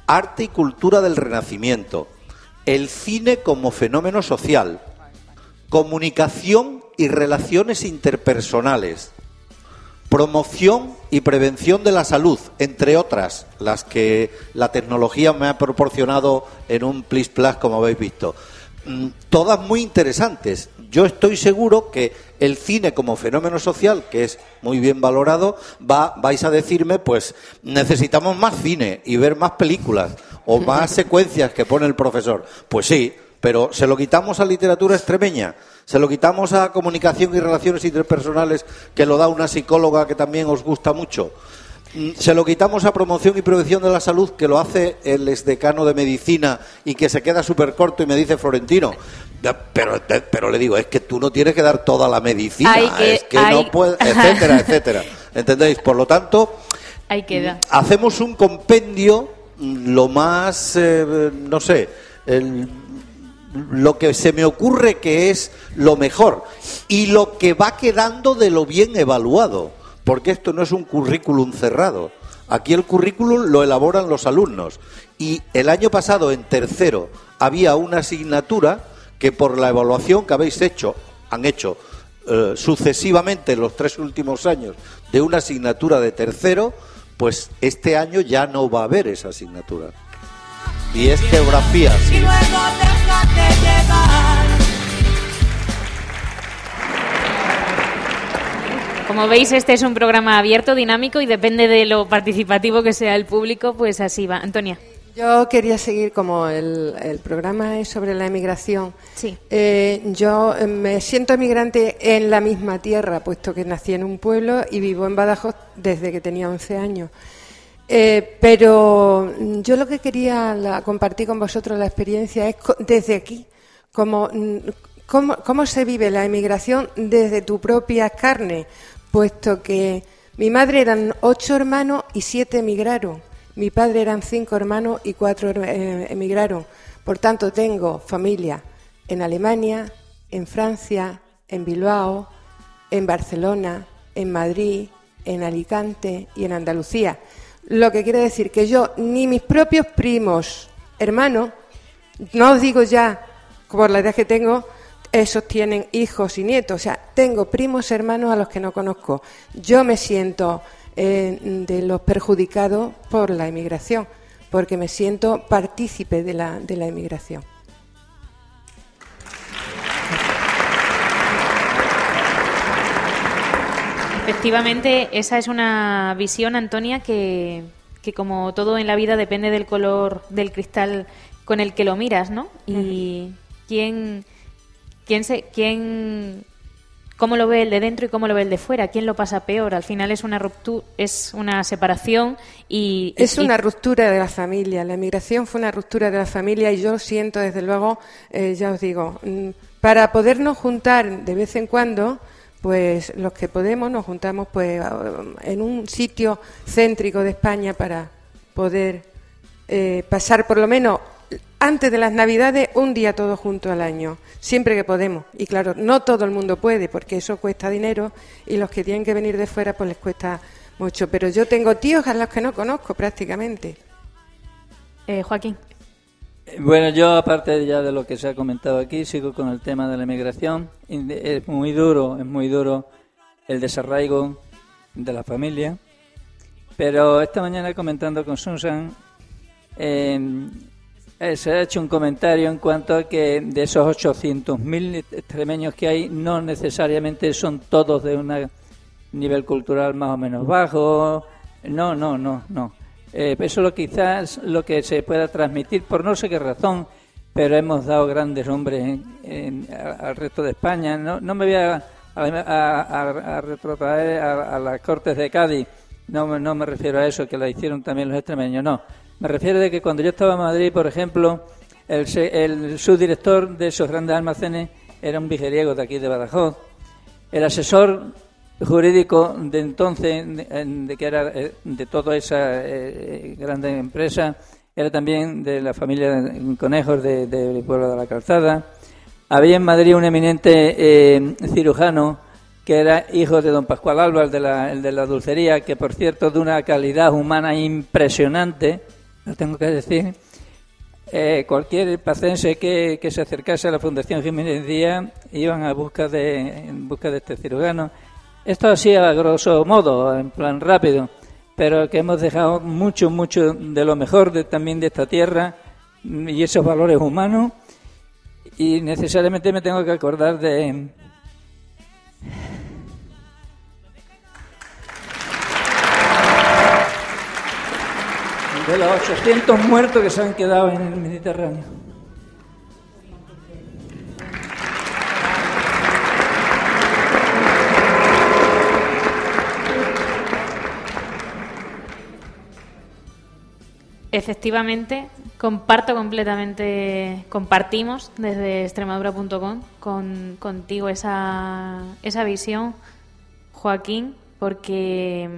arte y cultura del Renacimiento, el cine como fenómeno social, comunicación y relaciones interpersonales, promoción y prevención de la salud, entre otras, las que la tecnología me ha proporcionado en un Plis Plus, como habéis visto. Mm, Todas muy interesantes. Yo estoy seguro que el cine como fenómeno social, que es muy bien valorado, va, vais a decirme, pues necesitamos más cine y ver más películas o más secuencias que pone el profesor. Pues sí, pero se lo quitamos a literatura extremeña, se lo quitamos a comunicación y relaciones interpersonales, que lo da una psicóloga que también os gusta mucho. Mm, Se lo quitamos a promoción y prevención de la salud, que lo hace el exdecano de medicina y que se queda súper corto y me dice Florentino. Pero, pero le digo, es que tú no tienes que dar toda la medicina, Hay que- es que hay- no puedes, etcétera, etcétera. ¿Entendéis? Por lo tanto, Ahí queda. hacemos un compendio mm, lo más, eh, no sé, lo que se me ocurre que es lo mejor y lo que va quedando de lo bien evaluado, porque esto no es un currículum cerrado. Aquí el currículum lo elaboran los alumnos y el año pasado en tercero había una asignatura que por la evaluación que habéis hecho, han hecho eh, sucesivamente en los tres últimos años de una asignatura de tercero, pues este año ya no va a haber esa asignatura. Y es geografía. Sí. Como veis, este es un programa abierto, dinámico y depende de lo participativo que sea el público, pues así va. Antonia. Yo quería seguir como el, el programa es sobre la emigración. Sí. Eh, yo eh, me siento emigrante en la misma tierra, puesto que nací en un pueblo y vivo en Badajoz desde que tenía 11 años. Eh, pero yo lo que quería la- compartir con vosotros la experiencia es co- desde aquí, como, mm, cómo, cómo se vive la emigración desde tu propia carne, puesto que mi madre eran ocho hermanos y siete emigraron, mi padre eran cinco hermanos y cuatro eh, emigraron. Por tanto, tengo familia en Alemania, en Francia, en Bilbao, en Barcelona, en Madrid, en Alicante y en Andalucía. Lo que quiere decir que yo, ni mis propios primos, hermanos, no os digo ya, por la edad que tengo, esos tienen hijos y nietos. O sea, tengo primos hermanos a los que no conozco. Yo me siento eh, de los perjudicados por la emigración, porque me siento partícipe de la, de la emigración. Efectivamente, esa es una visión, Antonia, que, que como todo en la vida depende del color del cristal con el que lo miras, ¿no? Y quién, quién, se, quién, cómo lo ve el de dentro y cómo lo ve el de fuera, quién lo pasa peor. Al final es una ruptura, es una separación y Es una ruptura de la familia. La emigración fue una ruptura de la familia y yo lo siento, desde luego, eh, ya os digo, mm, para podernos juntar de vez en cuando, pues los que podemos nos juntamos pues a- en un sitio céntrico de España para poder eh, pasar por lo menos antes de las Navidades un día todos juntos al año, siempre que podemos. Y claro, no todo el mundo puede porque eso cuesta dinero y los que tienen que venir de fuera pues les cuesta mucho. Pero yo tengo tíos a los que no conozco prácticamente. Eh, Joaquín. Bueno, yo aparte ya de lo que se ha comentado aquí, sigo con el tema de la emigración. Es muy duro, es muy duro el desarraigo de la familia. Pero esta mañana comentando con Susan, eh, eh, se ha hecho un comentario en cuanto a que de esos 800.000 extremeños que hay, no necesariamente son todos de un nivel cultural más o menos bajo. No, no, no, no. Eh, eso es lo quizás lo que se pueda transmitir por no sé qué razón, pero hemos dado grandes hombres en- al resto de España. No, no me voy a, a, a- a retrotraer a las Cortes de Cádiz, no, no me refiero a eso, que la hicieron también los extremeños, no. Me refiero de que cuando yo estaba en Madrid, por ejemplo, el, el subdirector de esos grandes almacenes era un vigeriego de aquí de Badajoz. El asesor jurídico de entonces, de, de que era eh, de toda esa eh, grande empresa, era también de la familia Conejos de- del pueblo de la Calzada. Había en Madrid un eminente eh, cirujano que era hijo de don Pascual el de, la, el de la dulcería, que por cierto de una calidad humana impresionante, lo tengo que decir. Eh, cualquier pacense que, que se acercase a la Fundación Jiménez Díaz iban a busca de, en busca de este cirujano. Esto así a grosso modo, en plan rápido, pero que hemos dejado mucho, mucho de lo mejor de, también de esta tierra y esos valores humanos. Y necesariamente me tengo que acordar de, de los 800 muertos que se han quedado en el Mediterráneo. efectivamente, comparto completamente, compartimos desde extremadura.com con, contigo esa, esa visión, Joaquín, porque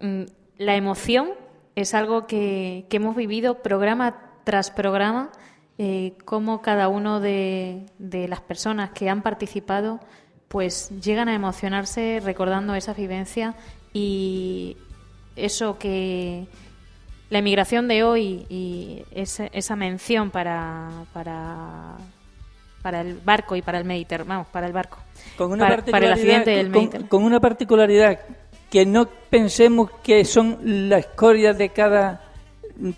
mm, la emoción es algo que, que hemos vivido programa tras programa, eh, cómo cada uno de, de las personas que han participado pues llegan a emocionarse recordando esa vivencia y eso que la emigración de hoy y esa, esa mención para, para, para el barco y para el Mediterráneo, vamos, para el barco, Con una para, para el accidente del con una particularidad que no pensemos que son la escoria de cada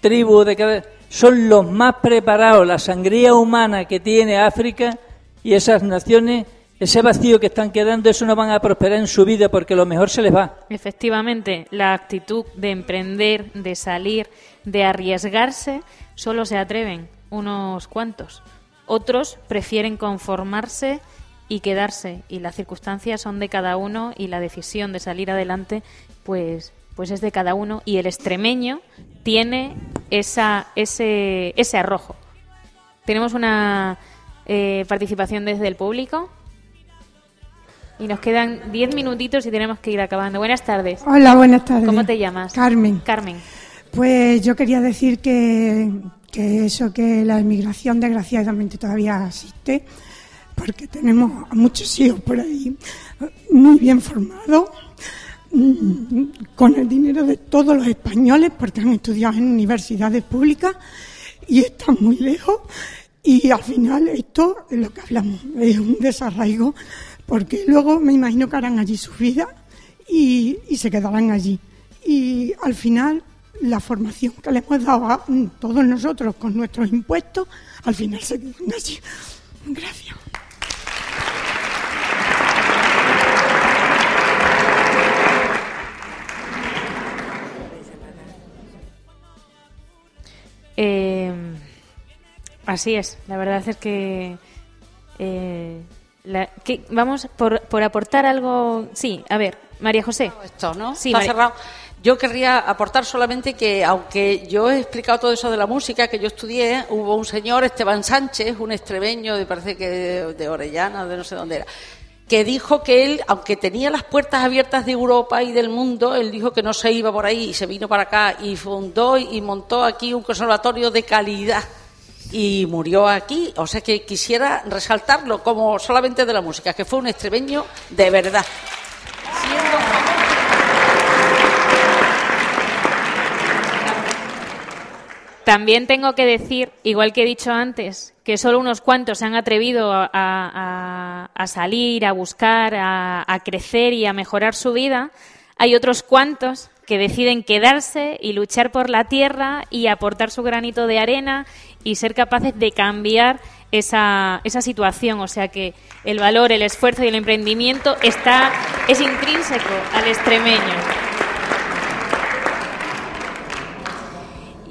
tribu, de cada son los más preparados, la sangría humana que tiene África y esas naciones, ese vacío que están quedando, eso no van a prosperar en su vida porque lo mejor se les va. Efectivamente, la actitud de emprender, de salir, de arriesgarse, solo se atreven unos cuantos. Otros prefieren conformarse y quedarse y las circunstancias son de cada uno y la decisión de salir adelante pues pues es de cada uno y el extremeño tiene esa ese ese arrojo. Tenemos una eh, participación desde el público y nos quedan 10 minutitos y tenemos que ir acabando. Buenas tardes. Hola, buenas tardes. ¿Cómo te llamas? Carmen. Carmen. Pues yo quería decir que, que eso, que la inmigración desgraciadamente todavía existe, porque tenemos a muchos hijos por ahí muy bien formados, mm, con el dinero de todos los españoles, porque han estudiado en universidades públicas y están muy lejos. Y al final esto es lo que hablamos, es un desarraigo, porque luego me imagino que harán allí su vida y, y se quedarán allí. Y al final la formación que le hemos dado a mm, todos nosotros con nuestros impuestos, al final se quedan allí. Gracias. Eh, así es, la verdad es que, eh, la- que vamos por, por aportar algo. Sí, a ver, María José. Esto, ¿no? Sí, Está cerrado. Yo querría aportar solamente que, aunque yo he explicado todo eso de la música que yo estudié, hubo un señor, Esteban Sánchez, un extremeño, de, parece que de Orellana, de no sé dónde era, que dijo que él, aunque tenía las puertas abiertas de Europa y del mundo, él dijo que no se iba por ahí y se vino para acá y fundó y montó aquí un conservatorio de calidad y murió aquí. O sea que quisiera resaltarlo como solamente de la música, que fue un extremeño de verdad. También tengo que decir, igual que he dicho antes, que solo unos cuantos se han atrevido a, salir, a buscar, a, a crecer y a mejorar su vida. Hay otros cuantos que deciden quedarse y luchar por la tierra y aportar su granito de arena y ser capaces de cambiar esa, esa situación. O sea que el valor, el esfuerzo y el emprendimiento está, es intrínseco al extremeño.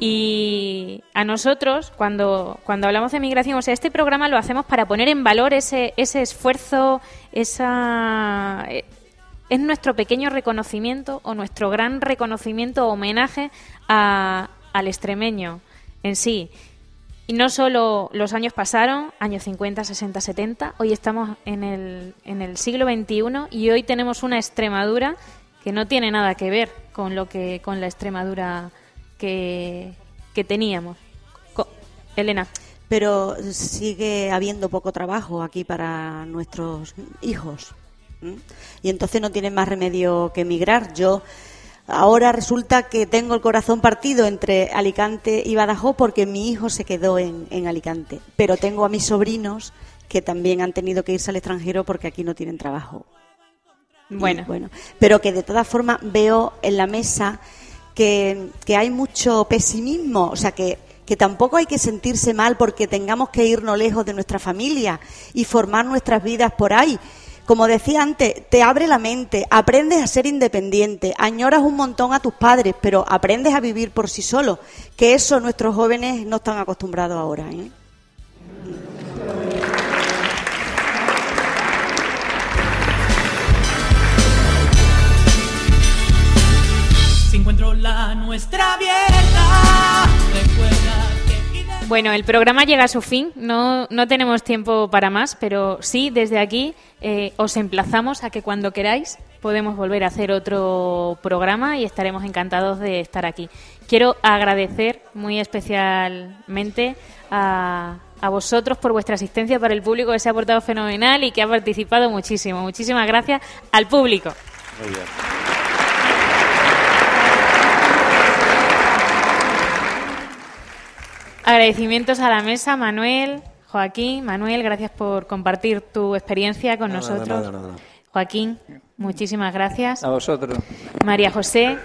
Y a nosotros, cuando, cuando hablamos de migración, o sea, este programa lo hacemos para poner en valor ese, ese esfuerzo, esa. eh, Es nuestro pequeño reconocimiento o nuestro gran reconocimiento o homenaje a- al extremeño en sí. Y no solo los años pasaron, años 50, 60, 70, hoy estamos en el, en el siglo XXI y hoy tenemos una Extremadura que no tiene nada que ver con lo que con la Extremadura que, que teníamos. Co- Elena. Pero sigue habiendo poco trabajo aquí para nuestros hijos. Y entonces no tienen más remedio que emigrar. Yo ahora resulta que tengo el corazón partido entre Alicante y Badajoz porque mi hijo se quedó en, en Alicante. Pero tengo a mis sobrinos que también han tenido que irse al extranjero porque aquí no tienen trabajo. Y, Bueno. bueno, pero que de todas formas veo en la mesa que, que hay mucho pesimismo, o sea que, que tampoco hay que sentirse mal porque tengamos que irnos lejos de nuestra familia y formar nuestras vidas por ahí. Como decía antes, te abre la mente, aprendes a ser independiente, añoras un montón a tus padres, pero aprendes a vivir por sí solo, que eso nuestros jóvenes no están acostumbrados ahora. ¿eh? Bueno, el programa llega a su fin, no, no tenemos tiempo para más, pero sí, desde aquí eh, os emplazamos a que cuando queráis podemos volver a hacer otro programa y estaremos encantados de estar aquí. Quiero agradecer muy especialmente a, a vosotros por vuestra asistencia, para el público que se ha portado fenomenal y que ha participado muchísimo. Muchísimas gracias al público. Muy bien. Agradecimientos a la mesa, Manuel, Joaquín. Manuel, gracias por compartir tu experiencia con Nada, nosotros. nada, nada. Joaquín, muchísimas gracias. A vosotros. María José.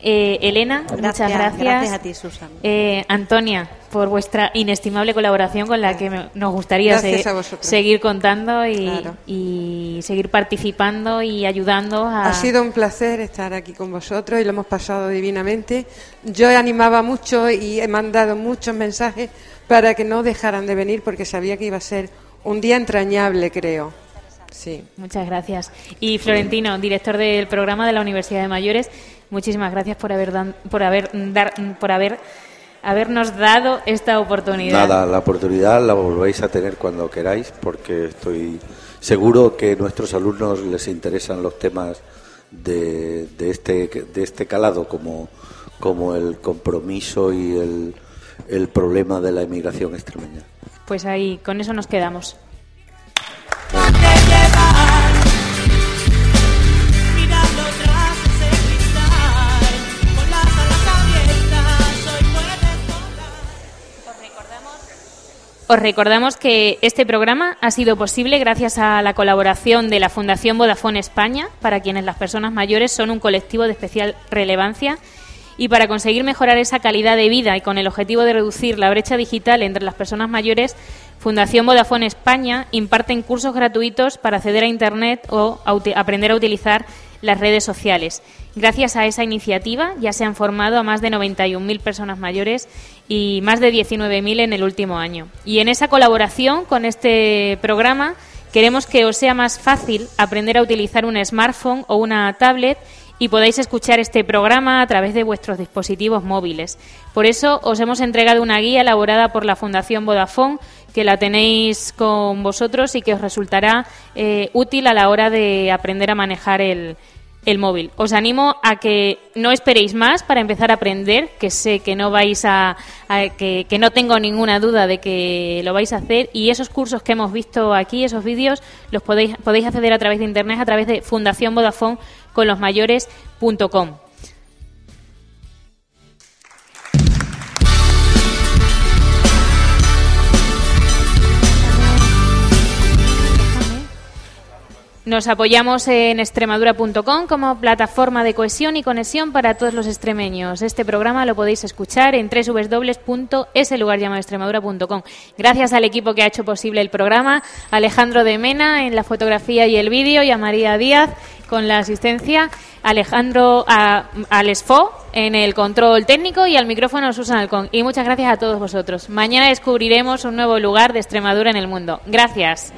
Eh, Elena, Gracias, muchas gracias. gracias a ti, Susana. Eh, Antonia, por vuestra inestimable colaboración con la que me- nos gustaría se- seguir contando y, Claro. y seguir participando y ayudando a... Ha sido un placer estar aquí con vosotros y lo hemos pasado divinamente. Yo animaba mucho y he mandado muchos mensajes para que no dejaran de venir porque sabía que iba a ser un día entrañable, creo. Sí. Muchas gracias. Y Florentino, director del programa de la Universidad de Mayores, muchísimas gracias por haber dan- por haber dar- por haber habernos dado esta oportunidad. Nada, la oportunidad la volvéis a tener cuando queráis, porque estoy seguro que a nuestros alumnos les interesan los temas de, de este de este calado, como, como el compromiso y el, el problema de la emigración extremeña. Pues ahí con eso nos quedamos. Os recordamos que este programa ha sido posible gracias a la colaboración de la Fundación Vodafone España, para quienes las personas mayores son un colectivo de especial relevancia. Y para conseguir mejorar esa calidad de vida y con el objetivo de reducir la brecha digital entre las personas mayores, Fundación Vodafone España imparten cursos gratuitos para acceder a Internet o aprender a utilizar las redes sociales. Gracias a esa iniciativa ya se han formado a más de 91.000 personas mayores y más de 19.000 en el último año. Y en esa colaboración con este programa queremos que os sea más fácil aprender a utilizar un smartphone o una tablet y podáis escuchar este programa a través de vuestros dispositivos móviles. Por eso os hemos entregado una guía elaborada por la Fundación Vodafone que la tenéis con vosotros y que os resultará eh, útil a la hora de aprender a manejar el, el móvil. Os animo a que no esperéis más para empezar a aprender, que sé que no vais a, que, que no tengo ninguna duda de que lo vais a hacer y esos cursos que hemos visto aquí, esos vídeos, los podéis podéis acceder a través de internet a través de Fundación Vodafone con los mayores.com. Nos apoyamos en extremadura.com como plataforma de cohesión y conexión para todos los extremeños. Este programa lo podéis escuchar en www.eselugarllamadoextremadura.com. Gracias al equipo que ha hecho posible el programa, Alejandro de Mena en la fotografía y el vídeo y a María Díaz con la asistencia, Alejandro a, al Esfo en el control técnico y al micrófono Susan Alcón. Y muchas gracias a todos vosotros. Mañana descubriremos un nuevo lugar de Extremadura en el mundo. Gracias.